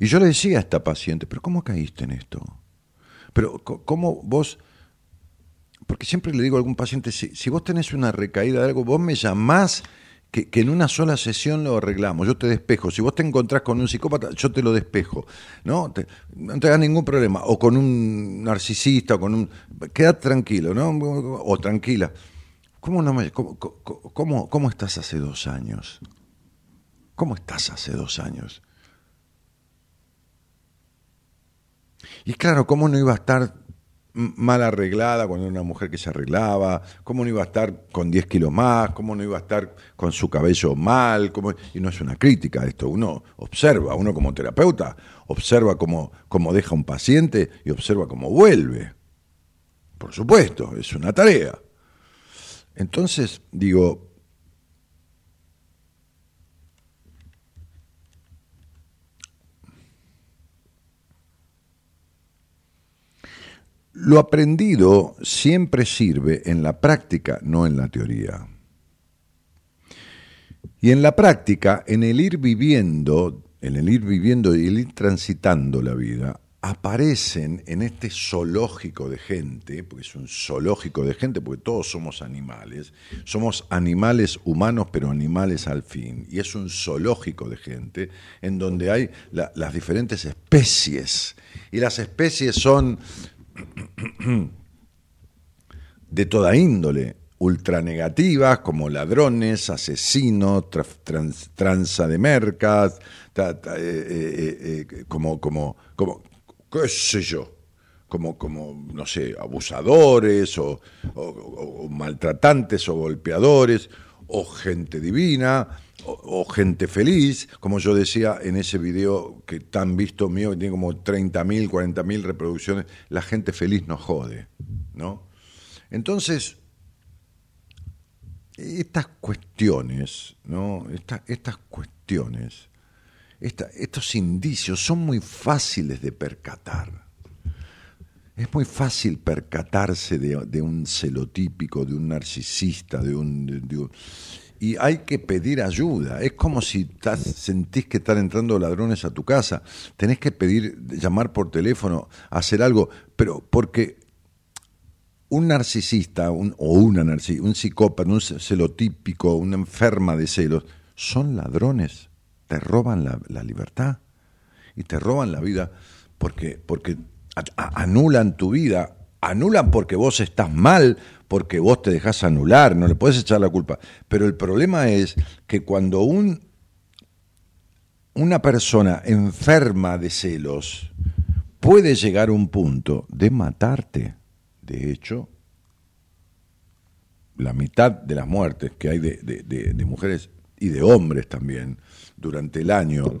Speaker 2: Y yo le decía a esta paciente, pero ¿cómo caíste en esto? Pero ¿cómo vos porque siempre le digo a algún paciente, si, si vos tenés una recaída de algo, vos me llamás que, en una sola sesión lo arreglamos, yo te despejo. Si vos te encontrás con un psicópata, yo te lo despejo. ¿no? no te hagas ningún problema. O con un narcisista, o con un... Quédate tranquilo, ¿no? O tranquila. ¿Cómo, no me, cómo, cómo estás hace dos años? ¿Cómo estás hace dos años? Y claro, ¿cómo no iba a estar mal arreglada cuando era una mujer que se arreglaba, cómo no iba a estar con 10 kilos más, cómo no iba a estar con su cabello mal, cómo... y no es una crítica esto, uno observa, uno como terapeuta, observa cómo, cómo deja un paciente y observa cómo vuelve. Por supuesto, es una tarea. Entonces, digo, Lo aprendido siempre sirve en la práctica, no en la teoría. Y en la práctica, en el ir viviendo, en el ir viviendo y el ir transitando la vida, aparecen en este zoológico de gente, porque es un zoológico de gente, porque todos somos animales, somos animales humanos, pero animales al fin, y es un zoológico de gente en donde hay las diferentes especies, y las especies son de toda índole, ultranegativas como ladrones, asesinos, tranza de mercas, eh, eh, eh, como, como, como, qué sé yo, como, como no sé, abusadores o maltratantes o golpeadores, o gente divina, o, gente feliz, como yo decía en ese video que tan visto mío, que tiene como 30.000, 40.000 reproducciones, la gente feliz no jode, ¿no? Entonces, estas cuestiones, ¿no? estas cuestiones, estos indicios son muy fáciles de percatar. Es muy fácil percatarse de, un celotípico, de un narcisista, de un y hay que pedir ayuda. Es como si sentís que están entrando ladrones a tu casa. Tenés que pedir, llamar por teléfono, hacer algo, pero porque un narcisista o una narcisista, un psicópata, un celotípico, una enferma de celos, son ladrones. Te roban la, libertad y te roban la vida porque, porque anulan tu vida, anulan porque vos estás mal porque vos te dejás anular, no le puedes echar la culpa. Pero el problema es que cuando un, una persona enferma de celos puede llegar a un punto de matarte, de hecho, la mitad de las muertes que hay de, de, mujeres y de hombres también durante el año,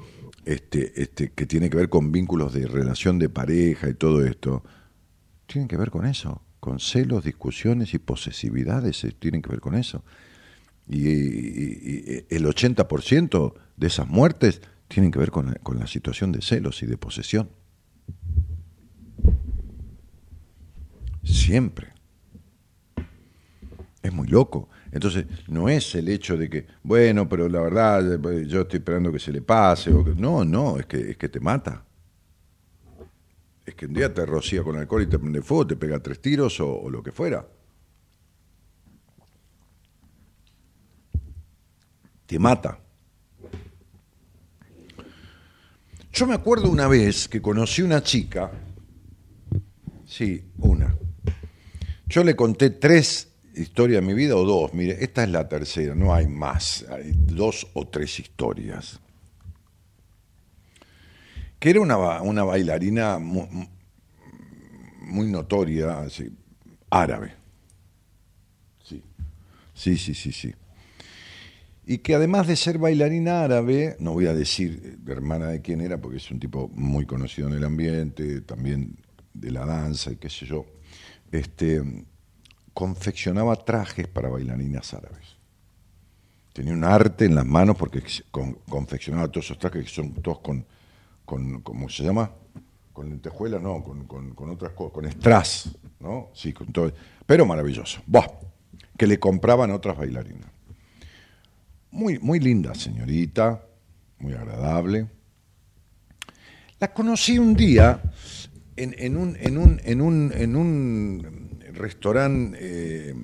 Speaker 2: este, este, que tiene que ver con vínculos de relación de pareja y todo esto, tienen que ver con eso con celos, discusiones y posesividades eh, tienen que ver con eso. Y, el 80% de esas muertes tienen que ver con, con la situación de celos y de posesión. Siempre. Es muy loco. Entonces, no es el hecho de que, bueno, pero la verdad, yo estoy esperando que se le pase. O que, no, no, es que, es que te mata es que un día te rocía con alcohol y te prende fuego, te pega tres tiros o, lo que fuera. Te mata. Yo me acuerdo una vez que conocí una chica, sí, una. Yo le conté tres historias de mi vida o dos, mire, esta es la tercera, no hay más, hay dos o tres historias que era una, una bailarina muy, notoria, árabe. Sí, sí, sí, sí, sí. Y que además de ser bailarina árabe, no voy a decir de hermana de quién era, porque es un tipo muy conocido en el ambiente, también de la danza y qué sé yo, este, confeccionaba trajes para bailarinas árabes. Tenía un arte en las manos porque confeccionaba todos esos trajes que son todos con con, ¿cómo se llama? Con lentejuelas, no, con, con, otras cosas, con strass, ¿no? Sí, con todo. Pero maravilloso. Buah, que le compraban otras bailarinas. Muy, muy linda señorita, muy agradable. La conocí un día en un, en un, en un, en un restaurante, eh,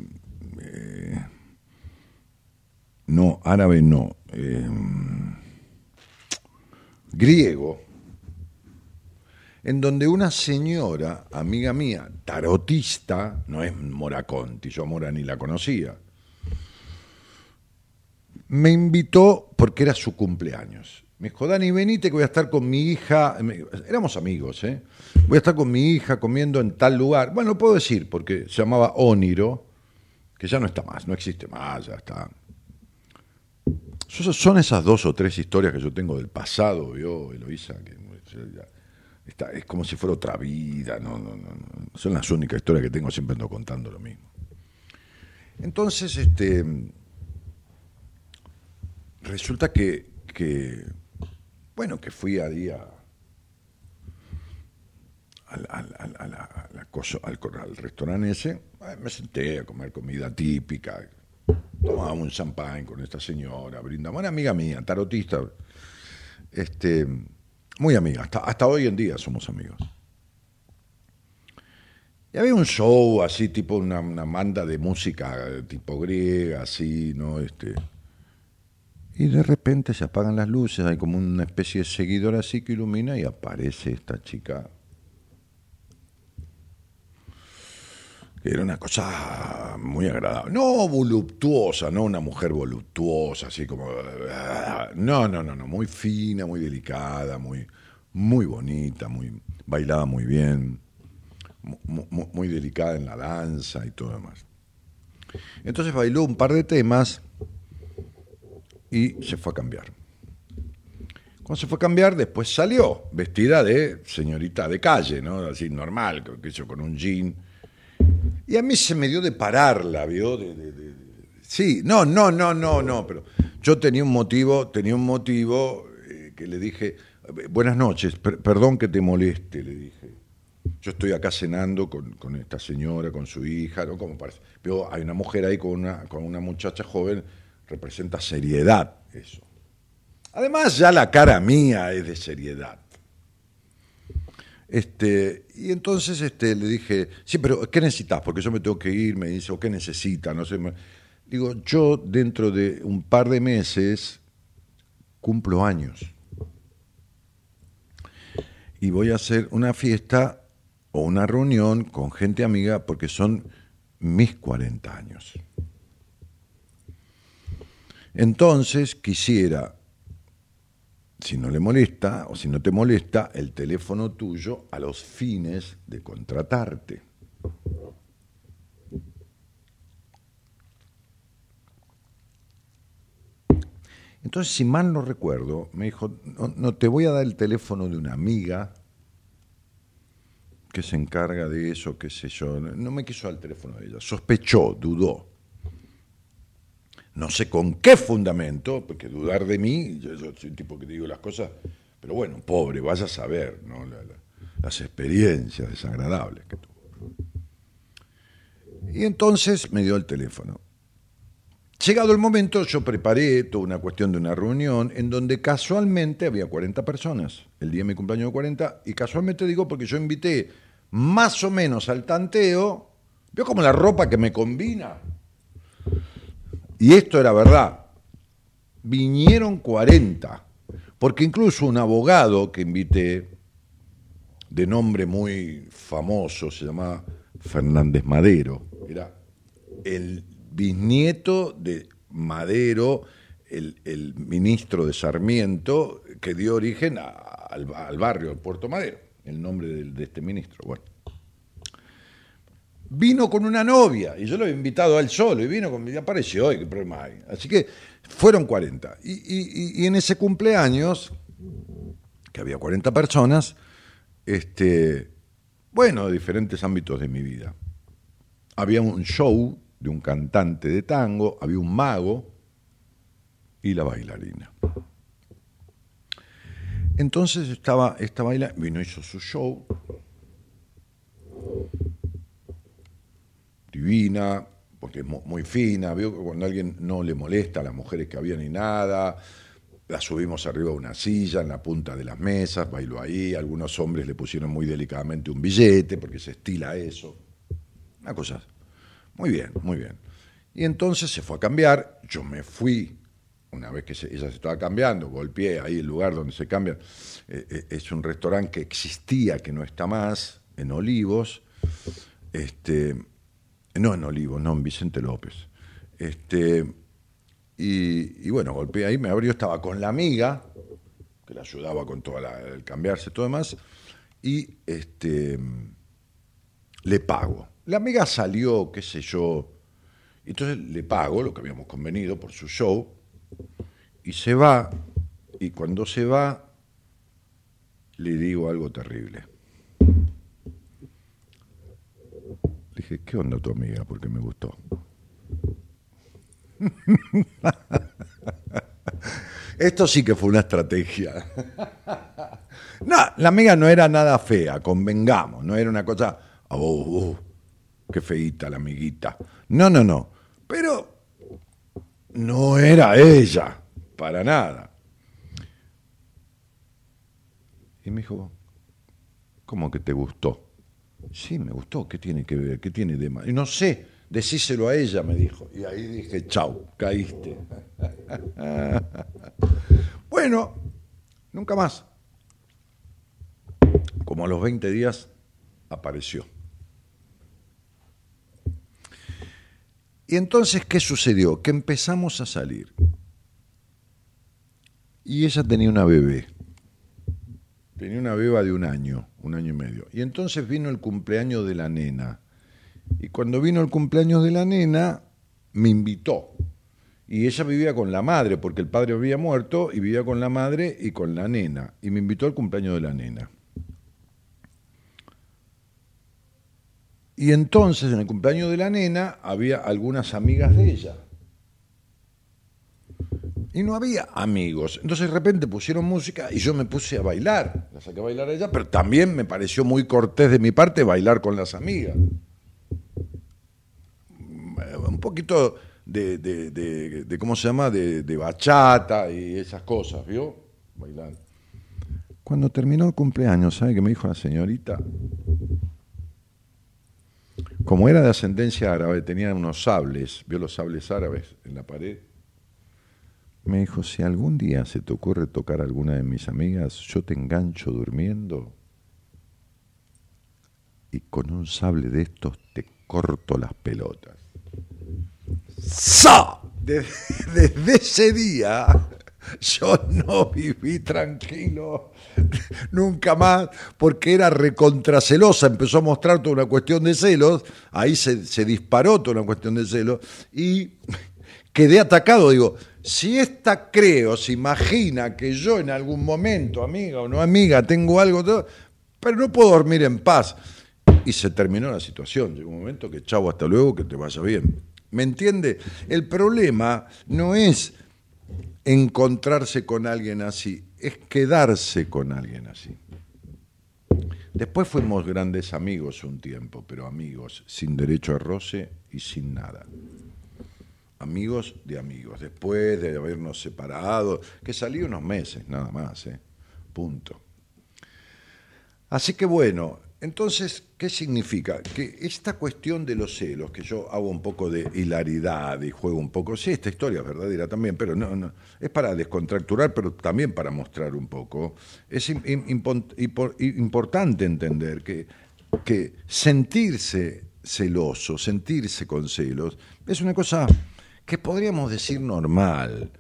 Speaker 2: eh, no, árabe no, eh, griego, en donde una señora, amiga mía, tarotista, no es Mora Conti, yo Mora ni la conocía, me invitó porque era su cumpleaños. Me dijo, Dani, venite que voy a estar con mi hija. Éramos amigos, ¿eh? Voy a estar con mi hija comiendo en tal lugar. Bueno, lo puedo decir porque se llamaba Oniro, que ya no está más, no existe más, ya está. Son esas dos o tres historias que yo tengo del pasado, ¿vio, Eloisa? Que es como si fuera otra vida, no, no, no. Son las únicas historias que tengo, siempre ando contando lo mismo. Entonces, este resulta que, bueno, que fui a, al, al, al, al, cor- al restaurante ese, eh, me senté a comer comida típica, tomaba un champán con esta señora, brindamos, una amiga mía, tarotista, este, muy amiga, hasta, hasta hoy en día somos amigos. Y había un show así, tipo una, una banda de música eh, tipo griega, así, ¿no? Este, y de repente se apagan las luces, hay como una especie de seguidor así que ilumina y aparece esta chica. Que era una cosa muy agradable. No voluptuosa, no una mujer voluptuosa, así como. No, no, no, no. Muy fina, muy delicada, muy, muy bonita, muy, bailaba muy bien, mu- mu- muy delicada en la danza y todo demás. Entonces bailó un par de temas y se fue a cambiar. Cuando se fue a cambiar, después salió vestida de señorita de calle, ¿no? Así normal, que hizo con un jean. Y a mí se me dio de pararla, ¿vio? Sí, no, no, no, no, no, pero yo tenía un motivo, tenía un motivo eh, que le dije, buenas noches, per- perdón que te moleste, le dije. Yo estoy acá cenando con, con esta señora, con su hija, ¿no? Como parece. Pero hay una mujer ahí con una, con una muchacha joven, representa seriedad eso. Además, ya la cara mía es de seriedad. Este, y entonces este, le dije, sí, pero ¿qué necesitas? Porque yo me tengo que ir, me dice, o qué necesita, no sé. Digo, yo dentro de un par de meses cumplo años. Y voy a hacer una fiesta o una reunión con gente amiga porque son mis 40 años. Entonces quisiera, si no le molesta o si no te molesta, el teléfono tuyo a los fines de contratarte. Entonces, si mal no recuerdo, me dijo, no, te voy a dar el teléfono de una amiga que se encarga de eso, qué sé yo. No me quiso dar el teléfono de ella, sospechó, dudó. No sé con qué fundamento, porque dudar de mí, yo, soy un tipo que digo las cosas, pero bueno, pobre, vaya a saber, ¿no? La- las experiencias desagradables que tuvo. Y entonces me dio el teléfono. Llegado el momento, yo preparé toda una cuestión de una reunión en donde casualmente había 40 personas, el día de mi cumpleaños de 40, y casualmente digo porque yo invité más o menos al tanteo, veo como la ropa que me combina. Y esto era verdad. Vinieron 40, porque incluso un abogado que invité, de nombre muy famoso, se llamaba Fernández Madero, era el bisnieto de Madero, el, el ministro de Sarmiento, que dio origen a- al, al barrio de Puerto Madero, el nombre del- de, este ministro. Bueno. Vino con una novia, y yo lo había invitado a él solo, y vino con, y apareció, y qué problema hay. Así que fueron 40. Y, en ese cumpleaños, que había 40 personas, este, bueno, de diferentes ámbitos de mi vida. Había un show de un cantante de tango, había un mago y la bailarina. Entonces estaba esta bailarina, vino, hizo su show, divina, porque es mu- muy fina, veo que cuando a alguien no le molesta a las mujeres que había ni nada, la subimos arriba de una silla, en la punta de las mesas, bailó ahí, algunos hombres le pusieron muy delicadamente un billete, porque se estila eso. Una cosa. Muy bien, muy bien. Y entonces se fue a cambiar, yo me fui, una vez que ella se estaba cambiando, golpeé ahí el lugar donde se cambia, eh, eh, es un restaurante que existía, que no está más, en Olivos, este, no en Olivos, no en Vicente López. Este, y, bueno, golpeé ahí, me abrió, estaba con la amiga, que le ayudaba con todo el cambiarse y todo demás, y este, le pago. La amiga salió, qué sé yo, entonces le pago lo que habíamos convenido por su show, y se va, y cuando se va, le digo algo terrible. Dije, ¿qué onda tu amiga? Porque me gustó. Esto sí que fue una estrategia. No, la amiga no era nada fea, convengamos, no era una cosa, oh, oh, qué feita la amiguita. No, no, no. Pero no era ella, para nada. Y me dijo, ¿cómo que te gustó? Sí, me gustó, ¿qué tiene que ver? ¿Qué tiene de malo? No sé, decíselo a ella, me dijo. Y ahí dije, chau, caíste. bueno, nunca más. Como a los 20 días apareció. Y entonces, ¿qué sucedió? Que empezamos a salir. Y ella tenía una bebé. Tenía una beba de un año, un año y medio. Y entonces vino el cumpleaños de la nena. Y cuando vino el cumpleaños de la nena, me invitó. Y ella vivía con la madre, porque el padre había muerto, y vivía con la madre y con la nena. Y me invitó al cumpleaños de la nena. Y entonces en el cumpleaños de la nena había algunas amigas de ella. Y no había amigos. Entonces de repente pusieron música y yo me puse a bailar. La saqué a bailar a ella, pero también me pareció muy cortés de mi parte bailar con las amigas. Un poquito de, de, ¿cómo se llama? De, bachata y esas cosas, ¿vio? Bailar. Cuando terminó el cumpleaños, ¿sabe qué me dijo la señorita? Como era de ascendencia árabe, tenía unos sables, vio los sables árabes en la pared me dijo, si algún día se te ocurre tocar a alguna de mis amigas, yo te engancho durmiendo y con un sable de estos te corto las pelotas. ¡Sa! Desde, desde ese día yo no viví tranquilo nunca más porque era recontracelosa, empezó a mostrar toda una cuestión de celos, ahí se, se disparó toda una cuestión de celos y quedé atacado, digo, si esta creo, se imagina que yo en algún momento, amiga o no amiga, tengo algo, pero no puedo dormir en paz. Y se terminó la situación. Llegó un momento que chau, hasta luego, que te vaya bien. ¿Me entiende? El problema no es encontrarse con alguien así, es quedarse con alguien así. Después fuimos grandes amigos un tiempo, pero amigos, sin derecho a roce y sin nada amigos de amigos, después de habernos separado, que salí unos meses nada más, ¿eh? punto. Así que bueno, entonces, ¿qué significa? Que esta cuestión de los celos, que yo hago un poco de hilaridad y juego un poco, sí, esta historia es verdadera también, pero no, no es para descontracturar, pero también para mostrar un poco. Es importante entender que, que sentirse celoso, sentirse con celos, es una cosa que podríamos decir normal,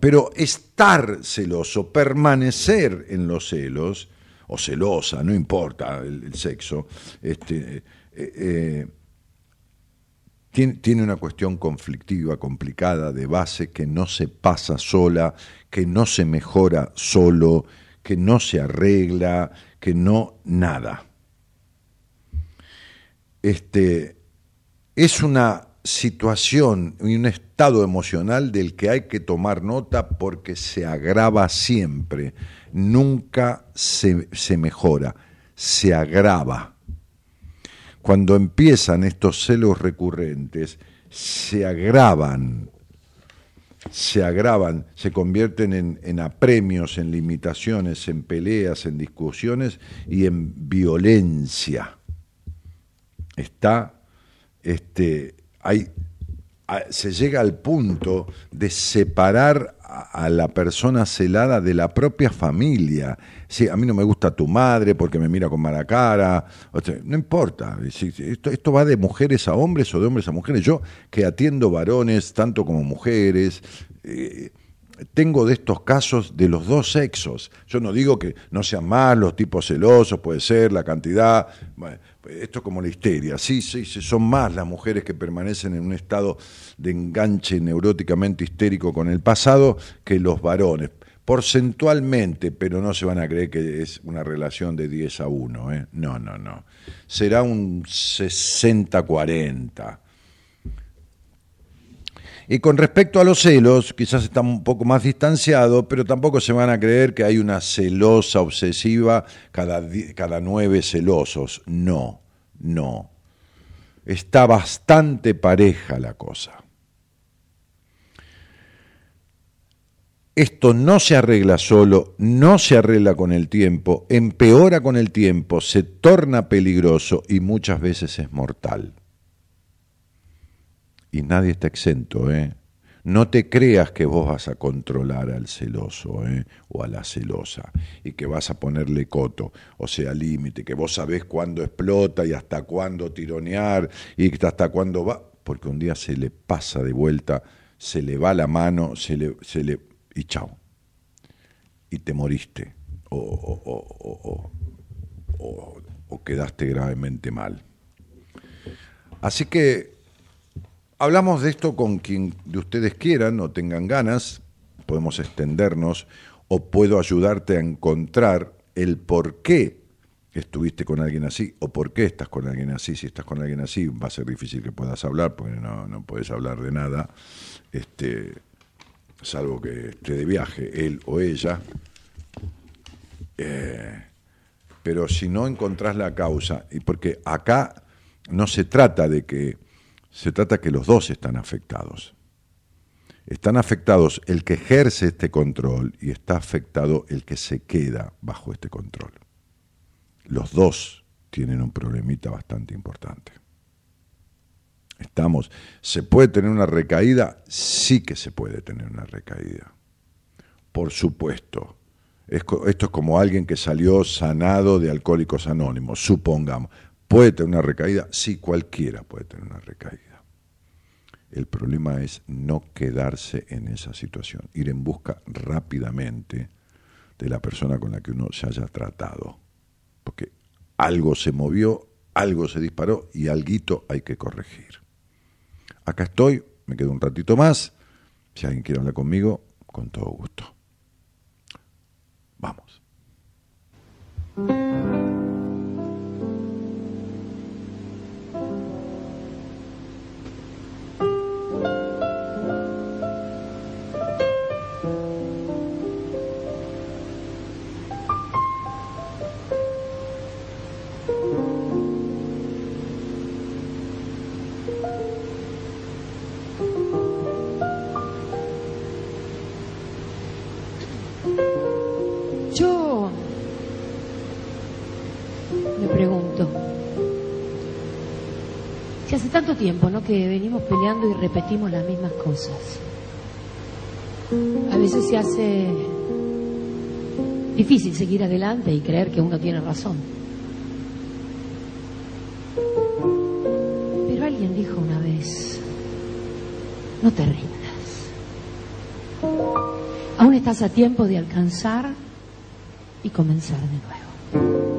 Speaker 2: pero estar celoso, permanecer en los celos, o celosa, no importa el, sexo, este, eh, eh, tiene, tiene, una cuestión conflictiva, complicada, de base, que no se pasa sola, que no se mejora solo, que no se arregla, que no nada. Este, es una situación y un estado emocional del que hay que tomar nota porque se agrava siempre, nunca se, se mejora, se agrava. Cuando empiezan estos celos recurrentes, se agravan. se agravan, se convierten en, en, apremios, en limitaciones, en peleas, en discusiones y en violencia. Está, este, hay, se llega al punto de separar a, la persona celada de la propia familia. Sí, a mí no me gusta tu madre porque me mira con mala cara. no importa. Esto, esto va de mujeres a hombres o de hombres a mujeres. Yo que atiendo varones tanto como mujeres. Eh, tengo de estos casos de los dos sexos. Yo no digo que no sean más los tipos celosos, puede ser, la cantidad. Esto es como la histeria. Sí, sí, son más las mujeres que permanecen en un estado de enganche neuróticamente histérico con el pasado que los varones. Porcentualmente, pero no se van a creer que es una relación de 10 a 1. ¿eh? No, no, no. Será un 60-40 y con respecto a los celos, quizás está un poco más distanciado, pero tampoco se van a creer que hay una celosa obsesiva cada, cada nueve celosos. No, no. Está bastante pareja la cosa. Esto no se arregla solo, no se arregla con el tiempo, empeora con el tiempo, se torna peligroso y muchas veces es mortal y nadie está exento, ¿eh? No te creas que vos vas a controlar al celoso ¿eh? o a la celosa y que vas a ponerle coto, o sea, límite, que vos sabés cuándo explota y hasta cuándo tironear y hasta cuándo va, porque un día se le pasa de vuelta, se le va la mano, se le, se le y chao. Y te moriste o, o, o, o quedaste gravemente mal. Así que Hablamos de esto con quien de ustedes quieran o tengan ganas, podemos extendernos o puedo ayudarte a encontrar el por qué estuviste con alguien así o por qué estás con alguien así. Si estás con alguien así va a ser difícil que puedas hablar porque no, puedes hablar de nada, este, salvo que esté de viaje él o ella. Eh, pero si no encontrás la causa, y porque acá no se trata de que se trata que los dos están afectados. Están afectados el que ejerce este control y está afectado el que se queda bajo este control. Los dos tienen un problemita bastante importante. Estamos, ¿se puede tener una recaída? Sí que se puede tener una recaída. Por supuesto. Esto es como alguien que salió sanado de alcohólicos anónimos, supongamos. ¿Puede tener una recaída? Sí, cualquiera puede tener una recaída. El problema es no quedarse en esa situación, ir en busca rápidamente de la persona con la que uno se haya tratado. Porque algo se movió, algo se disparó y algo hay que corregir. Acá estoy, me quedo un ratito más. Si alguien quiere hablar conmigo, con todo gusto. Vamos.
Speaker 5: Tiempo, ¿no? Que venimos peleando y repetimos las mismas cosas. A veces se hace difícil seguir adelante y creer que uno tiene razón. Pero alguien dijo una vez, no te rindas. Aún estás a tiempo de alcanzar y comenzar de nuevo.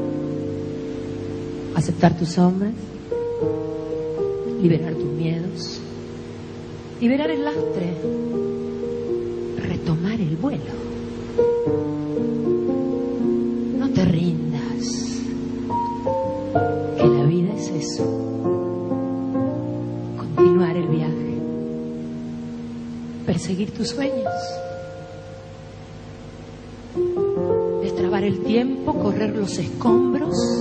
Speaker 5: Aceptar tus hombres liberar tus miedos, liberar el lastre, retomar el vuelo. No te rindas, que la vida es eso, continuar el viaje, perseguir tus sueños. Destrabar el tiempo, correr los escombros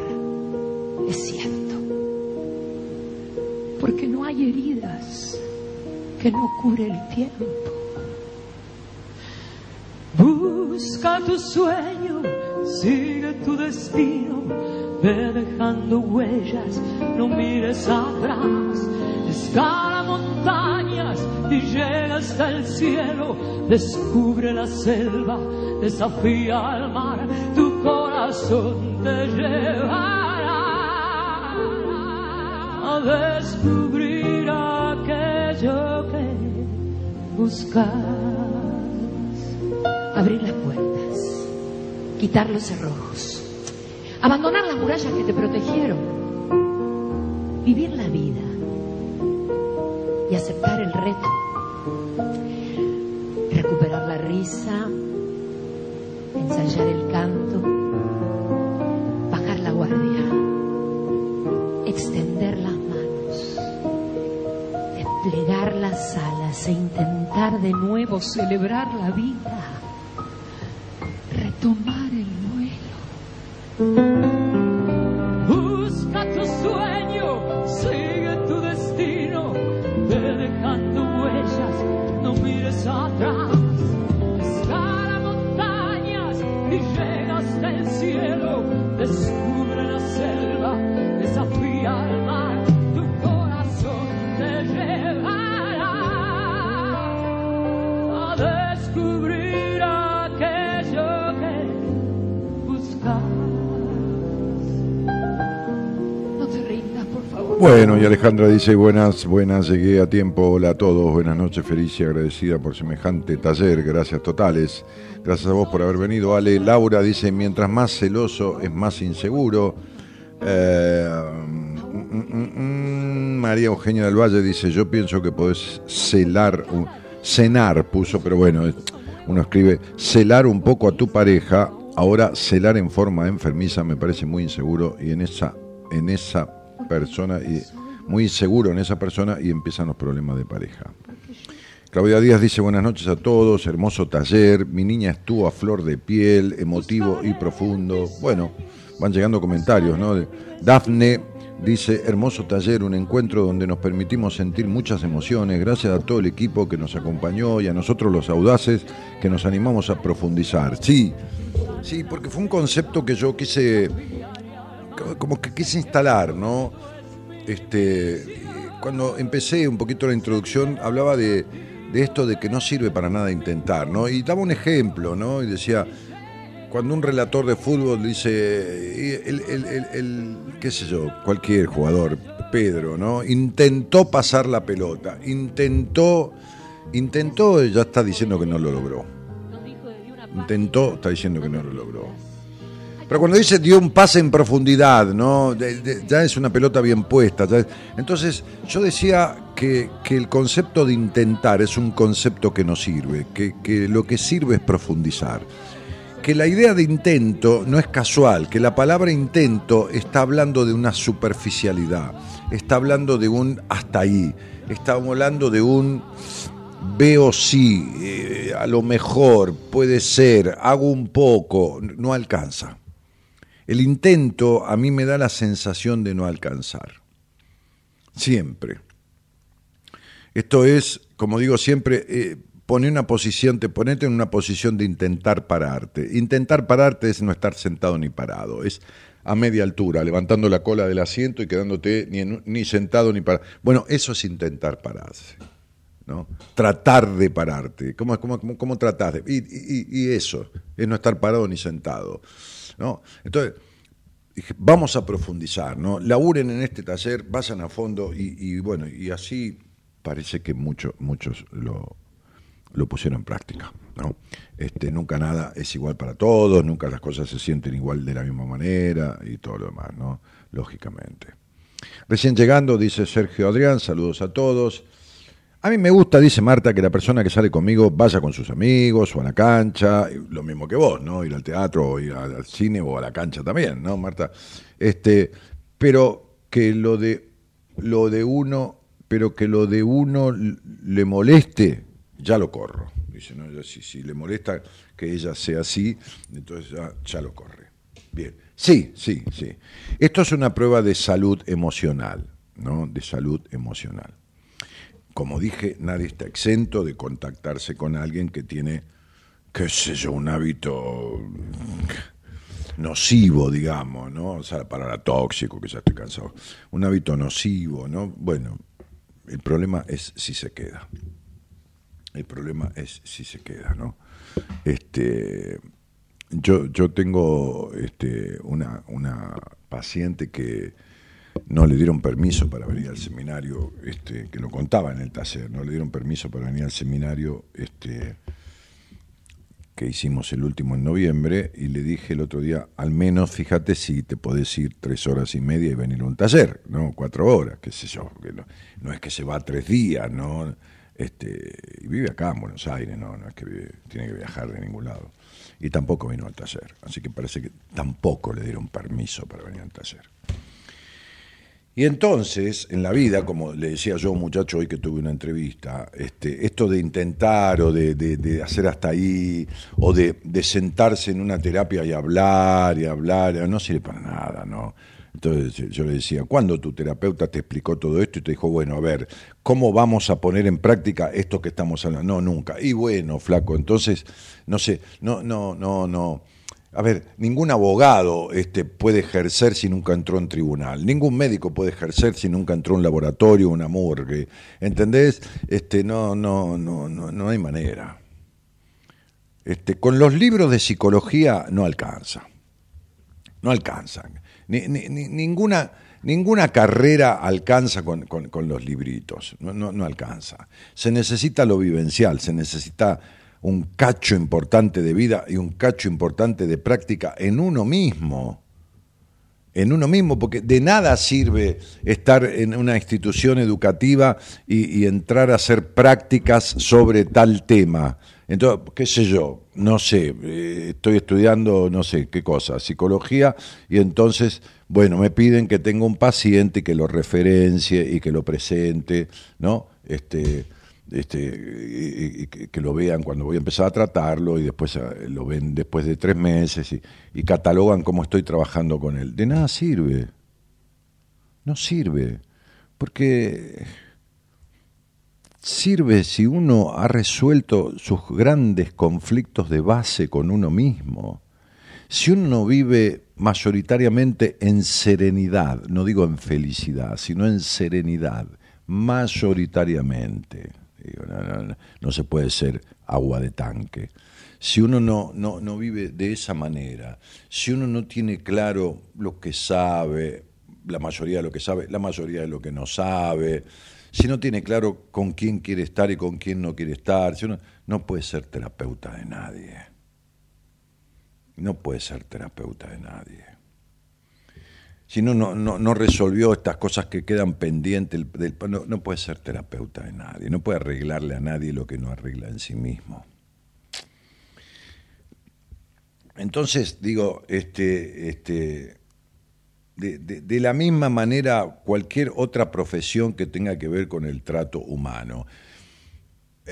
Speaker 5: Es cierto, porque no hay heridas que no cure el tiempo. Busca tu sueño, sigue tu destino, ve dejando huellas, no mires atrás, escala montañas y llega hasta el cielo, descubre la selva, desafía al mar, tu corazón te llevará a descubrir aquello que buscas. Abrir las puertas, quitar los cerrojos, abandonar las murallas que te protegieron, vivir la e intentar de nuevo celebrar la vida,
Speaker 2: Alejandra dice, buenas, buenas, llegué a tiempo, hola a todos, buenas noches, feliz y agradecida por semejante taller, gracias totales, gracias a vos por haber venido, Ale, Laura dice, mientras más celoso es más inseguro, Eh, mm, mm, mm, María Eugenia del Valle dice, yo pienso que podés celar, un- cenar puso, pero bueno, uno escribe, celar un poco a tu pareja, ahora celar en forma enfermiza me parece muy inseguro y en esa, en esa persona, muy inseguro en esa persona y empiezan los problemas de pareja. Claudia Díaz dice buenas noches a todos, hermoso taller, mi niña estuvo a flor de piel, emotivo y profundo. Bueno, van llegando comentarios, ¿no? Dafne dice, hermoso taller, un encuentro donde nos permitimos sentir muchas emociones, gracias a todo el equipo que nos acompañó y a nosotros los audaces que nos animamos a profundizar. Sí, sí, porque fue un concepto que yo quise, como que quise instalar, ¿no? Este, cuando empecé un poquito la introducción, hablaba de, de esto de que no sirve para nada intentar, ¿no? Y daba un ejemplo, ¿no? Y decía, cuando un relator de fútbol dice, el, el- el- el- qué sé yo, cualquier jugador, Pedro, ¿no? Intentó pasar la pelota, intentó, intentó, ya está diciendo que no lo logró. Intentó, está diciendo que no lo logró. Pero cuando dice dio un pase en profundidad, ¿no? Ya es una pelota bien puesta. Entonces, yo decía que, el concepto de intentar es un concepto que no sirve, que, que lo que sirve es profundizar. Que la idea de intento no es casual, que la palabra intento está hablando de una superficialidad, está hablando de un hasta ahí, está hablando de un veo sí, eh, a lo mejor, puede ser, hago un poco, no alcanza. El intento a mí me da la sensación de no alcanzar. Siempre. Esto es, como digo siempre, eh, poner una posición, te en una posición de intentar pararte. Intentar pararte es no estar sentado ni parado, es a media altura, levantando la cola del asiento y quedándote ni, en- ni sentado ni parado. Bueno, eso es intentar pararse. ¿no? Tratar de pararte. ¿Cómo, cómo, cómo, de.? Y- y eso, es no estar parado ni sentado. Entonces, vamos a profundizar, ¿no? Laburen en este taller, vayan a fondo y, y bueno, y así parece que muchos muchos lo, lo pusieron en práctica. ¿no? Este, nunca nada es igual para todos, nunca las cosas se sienten igual de la misma manera y todo lo demás, ¿no? Lógicamente. Recién llegando, dice Sergio Adrián, saludos a todos. A mí me gusta, dice Marta, que la persona que sale conmigo vaya con sus amigos o a la cancha, lo mismo que vos, ¿no? Ir al teatro o ir al cine o a la cancha también, ¿no, Marta? Este, pero que lo de lo de uno, pero que lo de uno le moleste, ya lo corro. Dice, ¿no? Si, si le molesta que ella sea así, entonces ya, ya lo corre. Bien. Sí, sí, sí. Esto es una prueba de salud emocional, ¿no? De salud emocional como dije, nadie está exento de contactarse con alguien que tiene, qué sé yo, un hábito nocivo, digamos, ¿no? O sea, para la tóxico, que ya estoy cansado. Un hábito nocivo, ¿no? Bueno, el problema es si se queda. El problema es si se queda, ¿no? Este, yo, yo tengo este, una, una paciente que no le dieron permiso para venir al seminario, este, que lo contaba en el taller, no le dieron permiso para venir al seminario este, que hicimos el último en noviembre, y le dije el otro día, al menos fíjate si te podés ir tres horas y media y venir a un taller, ¿no? Cuatro horas, qué sé yo, que no, es que se va tres días, ¿no? Este, y vive acá en Buenos Aires, ¿no? No es que tiene que viajar de ningún lado. Y tampoco vino al taller, así que parece que tampoco le dieron permiso para venir al taller. Y entonces, en la vida, como le decía yo muchacho hoy que tuve una entrevista, este, esto de intentar o de, hacer hasta ahí, o de, sentarse en una terapia y hablar y hablar, no sirve para nada, ¿no? Entonces yo le decía, ¿cuándo tu terapeuta te explicó todo esto y te dijo, bueno, a ver, ¿cómo vamos a poner en práctica esto que estamos hablando? No, nunca. Y bueno, flaco, entonces, no sé, no, no, no, no a ver, ningún abogado este, puede ejercer si nunca entró en tribunal, ningún médico puede ejercer si nunca entró en un laboratorio, una morgue, ¿entendés? Este, no, no, no, no, no hay manera. Este, con los libros de psicología no alcanza, no alcanzan. ninguna, ninguna carrera alcanza con, los libritos, no alcanza. Se necesita lo vivencial, se necesita un cacho importante de vida y un cacho importante de práctica en uno mismo. En uno mismo, porque de nada sirve estar en una institución educativa y, entrar a hacer prácticas sobre tal tema. Entonces, qué sé yo, no sé, eh, estoy estudiando, no sé qué cosa, psicología, y entonces, bueno, me piden que tenga un paciente que lo referencie y que lo presente, ¿no? Este, este, que, lo vean cuando voy a empezar a tratarlo y después eh, lo ven después de tres meses y, catalogan cómo estoy trabajando con él. De nada sirve. No sirve. Porque sirve si uno ha resuelto sus grandes conflictos de base con uno mismo. Si uno vive mayoritariamente en serenidad, no digo en felicidad, sino en serenidad, mayoritariamente no, se puede ser agua de tanque. Si uno no, no, vive de esa manera, si uno no tiene claro lo que sabe, la mayoría de lo que sabe, la mayoría de lo que no sabe, si no tiene claro con quién quiere estar y con quién no quiere estar, si uno, no puede ser terapeuta de nadie. No puede ser terapeuta de nadie si no, no, no, resolvió estas cosas que quedan pendientes, del, no, puede ser terapeuta de nadie, no puede arreglarle a nadie lo que no arregla en sí mismo. Entonces, digo, este, este, de, de, la misma manera, cualquier otra profesión que tenga que ver con el trato humano,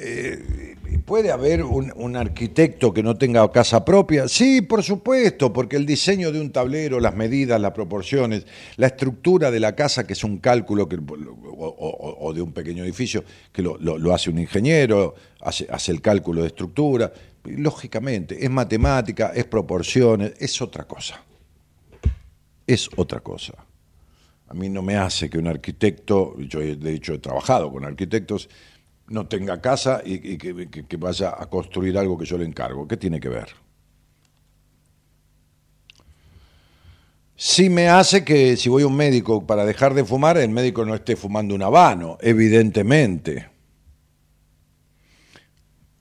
Speaker 2: eh, ¿Puede haber un, arquitecto que no tenga casa propia? Sí, por supuesto, porque el diseño de un tablero, las medidas, las proporciones, la estructura de la casa, que es un cálculo que, o, de un pequeño edificio, que lo, hace un ingeniero, hace, hace, el cálculo de estructura, lógicamente, es matemática, es proporciones, es otra cosa. Es otra cosa. A mí no me hace que un arquitecto, yo de hecho he trabajado con arquitectos, no tenga casa y, que, vaya a construir algo que yo le encargo. ¿Qué tiene que ver? Sí me hace que si voy a un médico para dejar de fumar, el médico no esté fumando un habano, evidentemente.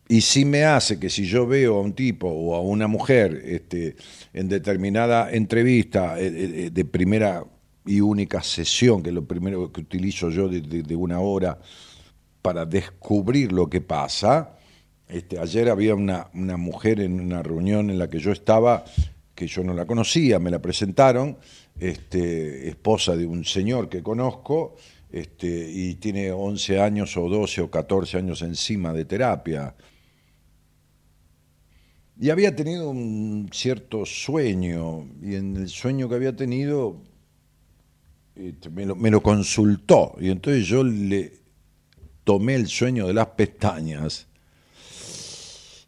Speaker 2: Y sí me hace que si yo veo a un tipo o a una mujer este, en determinada entrevista eh, eh, de primera y única sesión, que es lo primero que utilizo yo de una hora para descubrir lo que pasa. Este, ayer había una, una mujer en una reunión en la que yo estaba, que yo no la conocía, me la presentaron, este, esposa de un señor que conozco, este, y tiene 11 años o 12 o 14 años encima de terapia. Y había tenido un cierto sueño, y en el sueño que había tenido este, me, lo, me lo consultó, y entonces yo le tomé el sueño de las pestañas,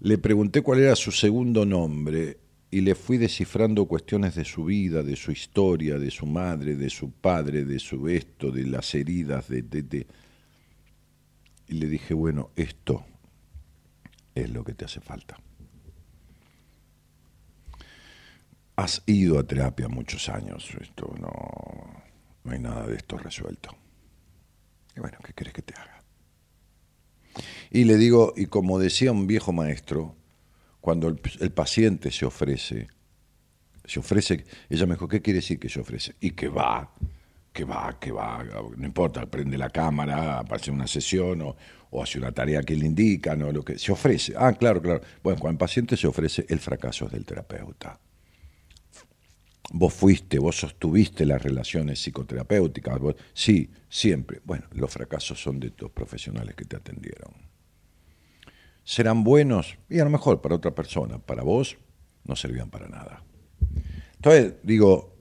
Speaker 2: le pregunté cuál era su segundo nombre y le fui descifrando cuestiones de su vida, de su historia, de su madre, de su padre, de su esto, de las heridas, de, de- de- Y le dije, bueno, esto es lo que te hace falta. Has ido a terapia muchos años, esto no, no hay nada de esto resuelto. Y bueno, ¿qué querés que te haga? Y le digo, y como decía un viejo maestro, cuando el, paciente se ofrece, se ofrece, ella me dijo, ¿qué quiere decir que se ofrece? Y que va, que va, que va, no importa, prende la cámara, en una sesión o, o hace una tarea que le indican o lo que se ofrece. Ah, claro, claro. Bueno, cuando el paciente se ofrece, el fracaso es del terapeuta. Vos fuiste, vos sostuviste las relaciones psicoterapéuticas, vos- sí, siempre. Bueno, los fracasos son de los profesionales que te atendieron. Serán buenos y a lo mejor para otra persona, para vos no servían para nada. Entonces, digo,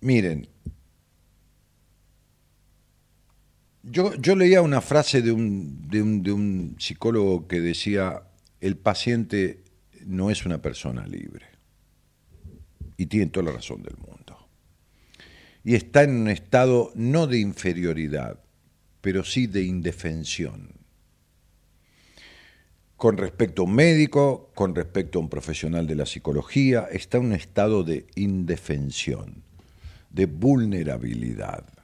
Speaker 2: miren, Yo, leía una frase de, un, de un psicólogo que decía, el paciente no es una persona libre. Y tiene toda la razón del mundo. Y está en un estado no de inferioridad, pero sí de indefensión. Con respecto a un médico, con respecto a un profesional de la psicología, está en un estado de indefensión, de vulnerabilidad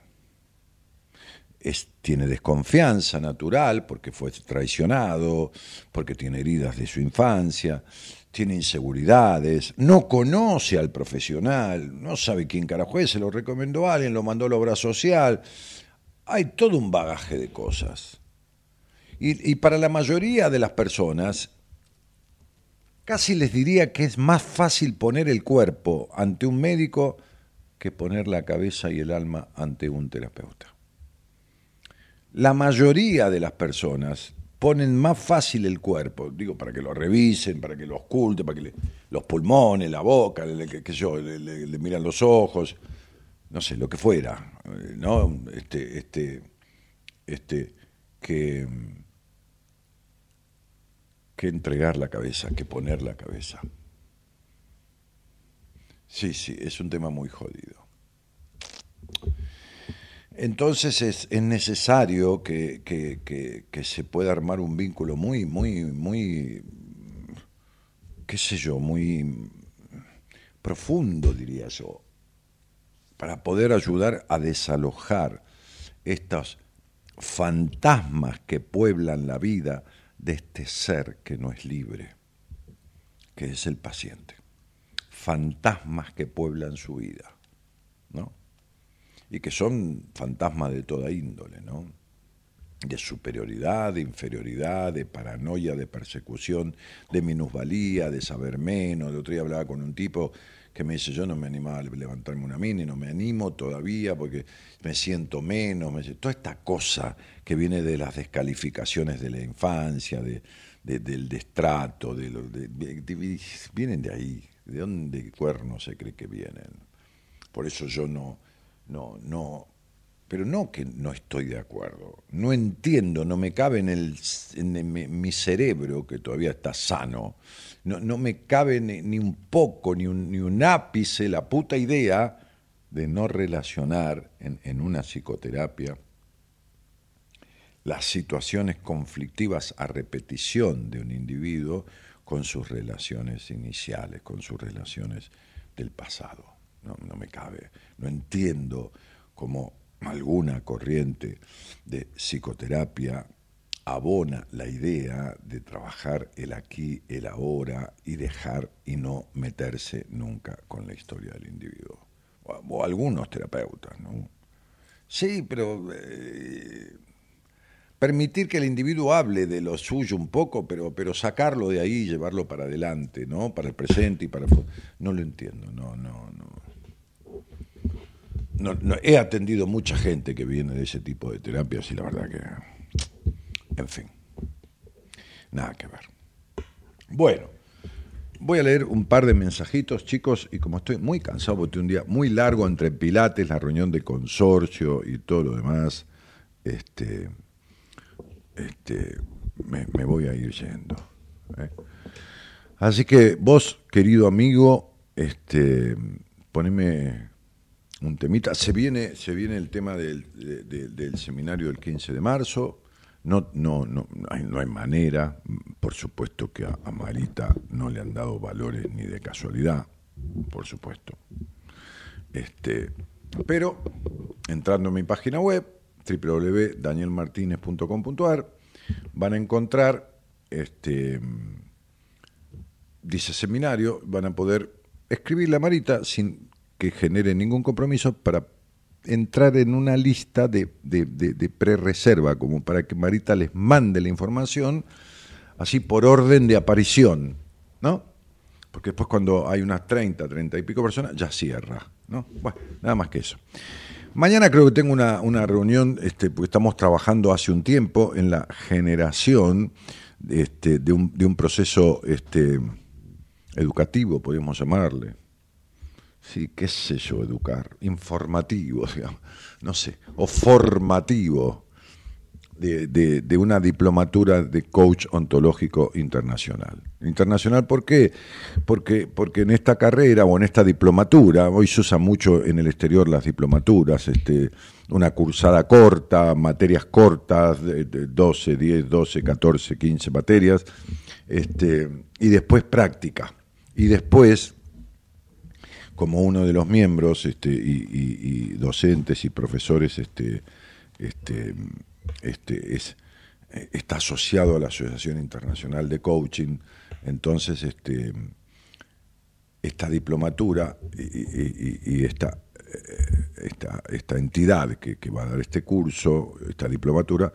Speaker 2: tiene desconfianza natural porque fue traicionado, porque tiene heridas de su infancia, tiene inseguridades, no conoce al profesional, no sabe quién carajo es, se lo recomendó a alguien, lo mandó a la obra social. Hay todo un bagaje de cosas. Y para la mayoría de las personas, casi les diría que es más fácil poner el cuerpo ante un médico que poner la cabeza y el alma ante un terapeuta la mayoría de las personas ponen más fácil el cuerpo, digo, para que lo revisen, para que lo oculten, para que le, los pulmones, la boca, le, que, yo, le, le, le, miran los ojos, no sé, lo que fuera, ¿no? Este, este, este, que, que entregar la cabeza, que poner la cabeza. Sí, sí, es un tema muy jodido. Entonces es, es necesario que, que, se pueda armar un vínculo muy, muy, muy, qué sé yo, muy profundo, diría yo, para poder ayudar a desalojar estos fantasmas que pueblan la vida de este ser que no es libre, que es el paciente. Fantasmas que pueblan su vida. Y que son fantasmas de toda índole, ¿no? De superioridad, de inferioridad, de paranoia, de persecución, de minusvalía, de saber menos. El otro día hablaba con un tipo que me dice, yo no me animaba a levantarme una mina y no me animo todavía porque me siento menos. Me dice, toda esta cosa que viene de las descalificaciones de la infancia, de, de, del destrato, de, vienen de ahí. ¿De dónde cuernos se cree que vienen? Por eso yo no no, no, pero no que no estoy de acuerdo, no entiendo, no me cabe en, el, mi cerebro, que todavía está sano, no, no me cabe ni, un poco, ni un, ni un ápice la puta idea de no relacionar en una psicoterapia las situaciones conflictivas a repetición de un individuo con sus relaciones iniciales, con sus relaciones del pasado. No, no, me cabe. No entiendo cómo alguna corriente de psicoterapia abona la idea de trabajar el aquí, el ahora y dejar y no meterse nunca con la historia del individuo. O, algunos terapeutas, ¿no? Sí, pero eh, permitir que el individuo hable de lo suyo un poco, pero, pero sacarlo de ahí y llevarlo para adelante, ¿no? Para el presente y para el No lo entiendo, no, no, no. No, he atendido mucha gente que viene de ese tipo de terapias y la verdad que en fin, nada que ver. Bueno, voy a leer un par de mensajitos, chicos, y como estoy muy cansado, porque un día muy largo entre Pilates, la reunión de consorcio y todo lo demás, este, este, me, voy a ir yendo. ¿eh? Así que vos, querido amigo, este, poneme un temita. Se viene, se viene el tema del, del seminario del 15 de marzo. No, no, no, no hay manera, por supuesto que a, Marita no le han dado valores ni de casualidad, por supuesto. Este, pero entrando en mi página web, www.danielmartinez.com.ar, van a encontrar, este, dice seminario, van a poder escribirle a Marita sin que genere ningún compromiso para entrar en una lista de, de, pre-reserva, como para que Marita les mande la información, así por orden de aparición, ¿no? Porque después cuando hay unas 30, 30 y pico personas, ya cierra, ¿no? Bueno, nada más que eso. Mañana creo que tengo una, una reunión, este, porque estamos trabajando hace un tiempo en la generación este, de, un, de un proceso este, educativo, podríamos llamarle, sí, qué sé yo, educar, informativo, digamos, no sé, o formativo de, de, una diplomatura de coach ontológico internacional. Internacional, ¿por qué? Porque, porque en esta carrera o en esta diplomatura, hoy se usa mucho en el exterior las diplomaturas, este, una cursada corta, materias cortas, de, 12, 10, 12, 14, 15 materias, este, y después práctica. Y después como uno de los miembros este, y, docentes y profesores este, este, es, está asociado a la Asociación Internacional de Coaching, entonces esta diplomatura y, esta, esta, esta, entidad que, que va a dar este curso, esta diplomatura,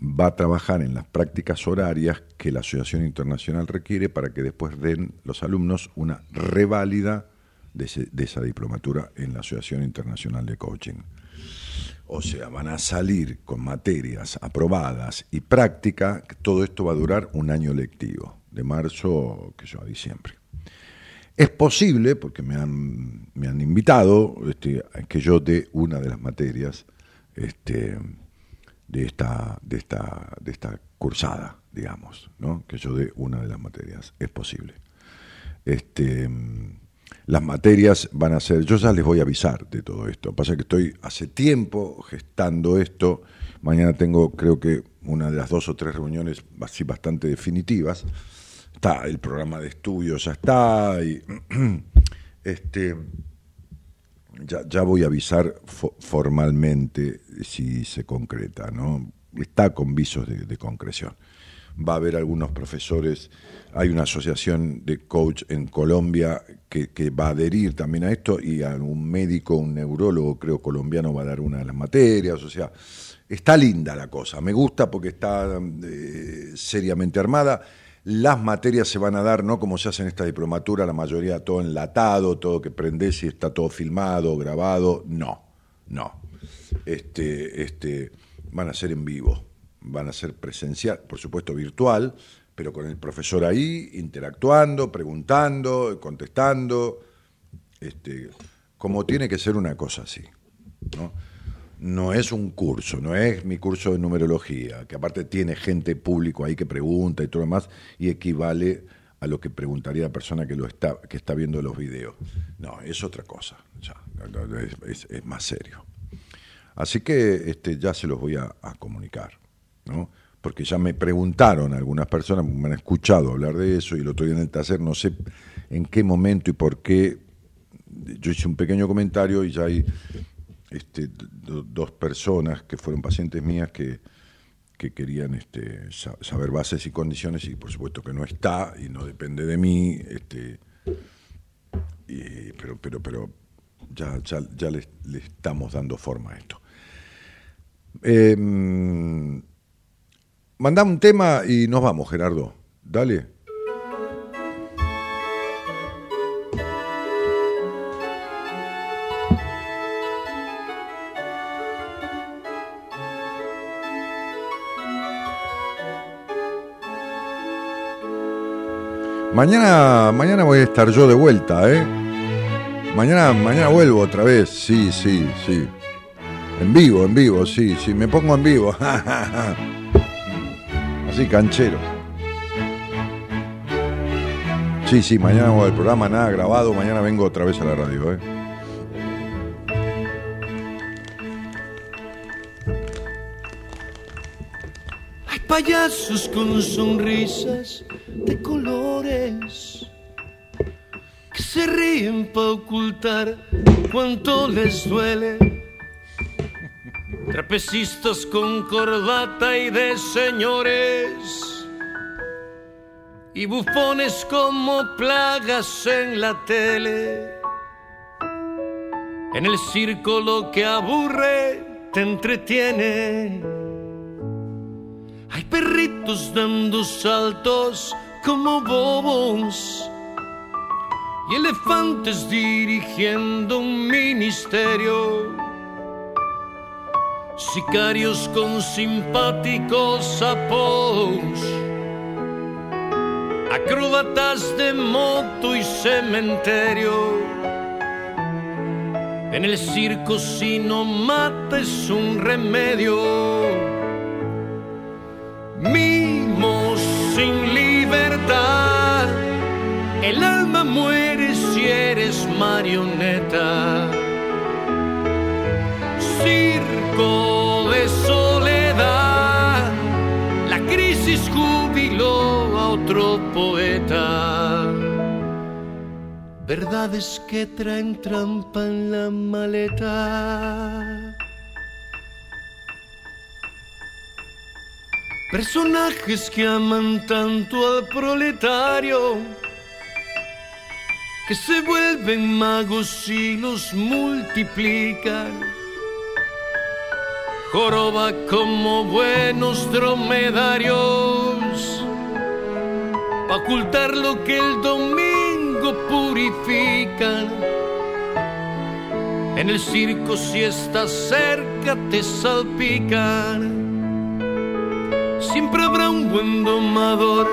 Speaker 2: va a trabajar en las prácticas horarias que la Asociación Internacional requiere para que después den los alumnos una reválida de, esa diplomatura en la Asociación Internacional de Coaching. O sea, van a salir con materias aprobadas y práctica, todo esto va a durar un año lectivo, de marzo que yo, a diciembre. Es posible, porque me han, me han invitado, este, que yo dé una de las materias este, de, esta, de, esta, de esta cursada, digamos, ¿no? que yo dé una de las materias. Es posible. Este, las materias van a ser, yo ya les voy a avisar de todo esto. Pasa que estoy hace tiempo gestando esto. Mañana tengo, creo que, una de las dos o tres reuniones así bastante definitivas. Está el programa de estudio, ya está. Este, ya voy a avisar formalmente si se concreta, ¿no? Está con visos de concreción va a haber algunos profesores, hay una asociación de coach en Colombia que, va a adherir también a esto y algún médico, un neurólogo creo colombiano va a dar una de las materias, o sea, está linda la cosa, me gusta porque está eh, seriamente armada. Las materias se van a dar, no como se hace en esta diplomatura, la mayoría todo enlatado, todo que prendés y está todo filmado, grabado. No, no. Este, este, van a ser en vivo van a ser presencial, por supuesto virtual, pero con el profesor ahí, interactuando, preguntando, contestando, este, como tiene que ser una cosa así. ¿no? no es un curso, no es mi curso de numerología, que aparte tiene gente público ahí que pregunta y todo lo demás, y equivale a lo que preguntaría la persona que lo está, que está viendo los videos. No, es otra cosa, es, más serio. Así que este, ya se los voy a comunicar. ¿no? Porque ya me preguntaron algunas personas, me han escuchado hablar de eso y el otro día en el taller no sé en qué momento y por qué, yo hice un pequeño comentario y ya hay este, dos personas que fueron pacientes mías que, que querían este, sa- saber bases y condiciones y por supuesto que no está y no depende de mí, este, pero, pero, pero ya, ya, ya le, estamos dando forma a esto. Eh, mandá un tema y nos vamos, Gerardo. Dale. Mañana, mañana voy a estar yo de vuelta, ¿eh? Mañana, mañana vuelvo otra vez, sí, sí, sí. En vivo, en vivo, sí, sí, me pongo en vivo. Así, canchero. Sí, sí, mañana hago el programa, nada grabado, mañana vengo otra vez a la radio, ¿eh?
Speaker 3: Hay payasos con sonrisas de colores que se ríen para ocultar cuánto les duele. Trapecistas con corbata y de señores y bufones como plagas en la tele. En el circo lo que aburre te entretiene. Hay perritos dando saltos como bobos y elefantes dirigiendo un ministerio. Sicarios con simpáticos sapos, acróbatas de moto y cementerio. En el circo si no mata es un remedio mimos sin libertad. El alma muere si eres marioneta. Otro poeta. Verdades que traen trampa en la maleta. Personajes que aman tanto al proletario que se vuelven magos y los multiplican. Joroba como buenos dromedarios, pa' ocultar lo que el domingo purifican. En el circo si estás cerca te salpican. Siempre habrá un buen domador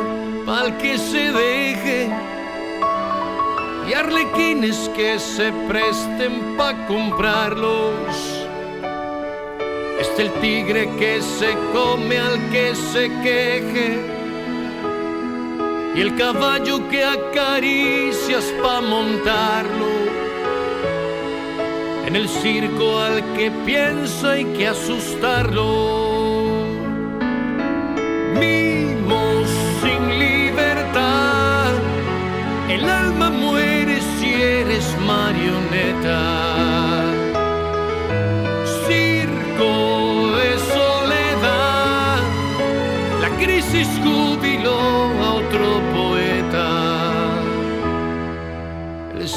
Speaker 3: pa'l que se deje y arlequines que se presten pa' comprarlos. Este el tigre que se come al que se queje y el caballo que acaricias pa' montarlo. En el circo al que piensa hay que asustarlo mimos sin libertad. El alma muere si eres marioneta. Circo de soledad. La crisis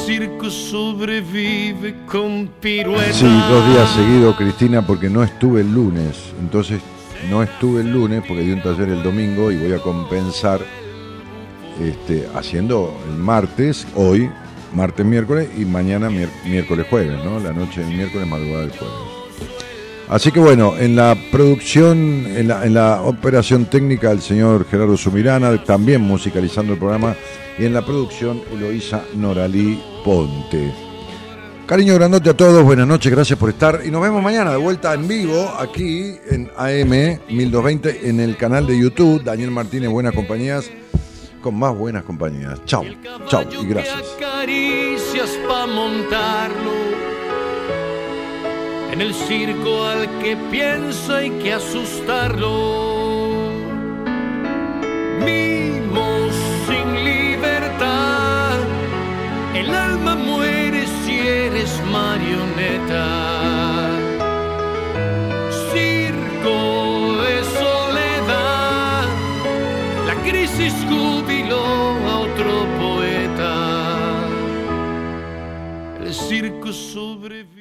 Speaker 3: circo sobrevive con piruetas.
Speaker 2: Sí, dos días seguidos, Cristina, porque no estuve el lunes. Entonces, no estuve el lunes porque di un taller el domingo y voy a compensar este, haciendo el martes, hoy, martes, miércoles y mañana miércoles, jueves, ¿no? La noche del miércoles, madrugada del jueves. Así que bueno, en la producción, en la, en la operación técnica el señor Gerardo Sumirana, también musicalizando el programa, y en la producción Eloísa Noralí Ponte. Cariño grandote a todos, buenas noches, gracias por estar y nos vemos mañana de vuelta en vivo aquí en AM 1220 en el canal de YouTube, Daniel Martínez, Buenas Compañías, con más buenas compañías. Chao, chao y gracias.
Speaker 3: Montarlo. En el circo al que piensa hay que asustarlo. Mimos El alma muere si eres marioneta. Circo de soledad, la crisis jubiló a otro poeta. El circo sobrevive.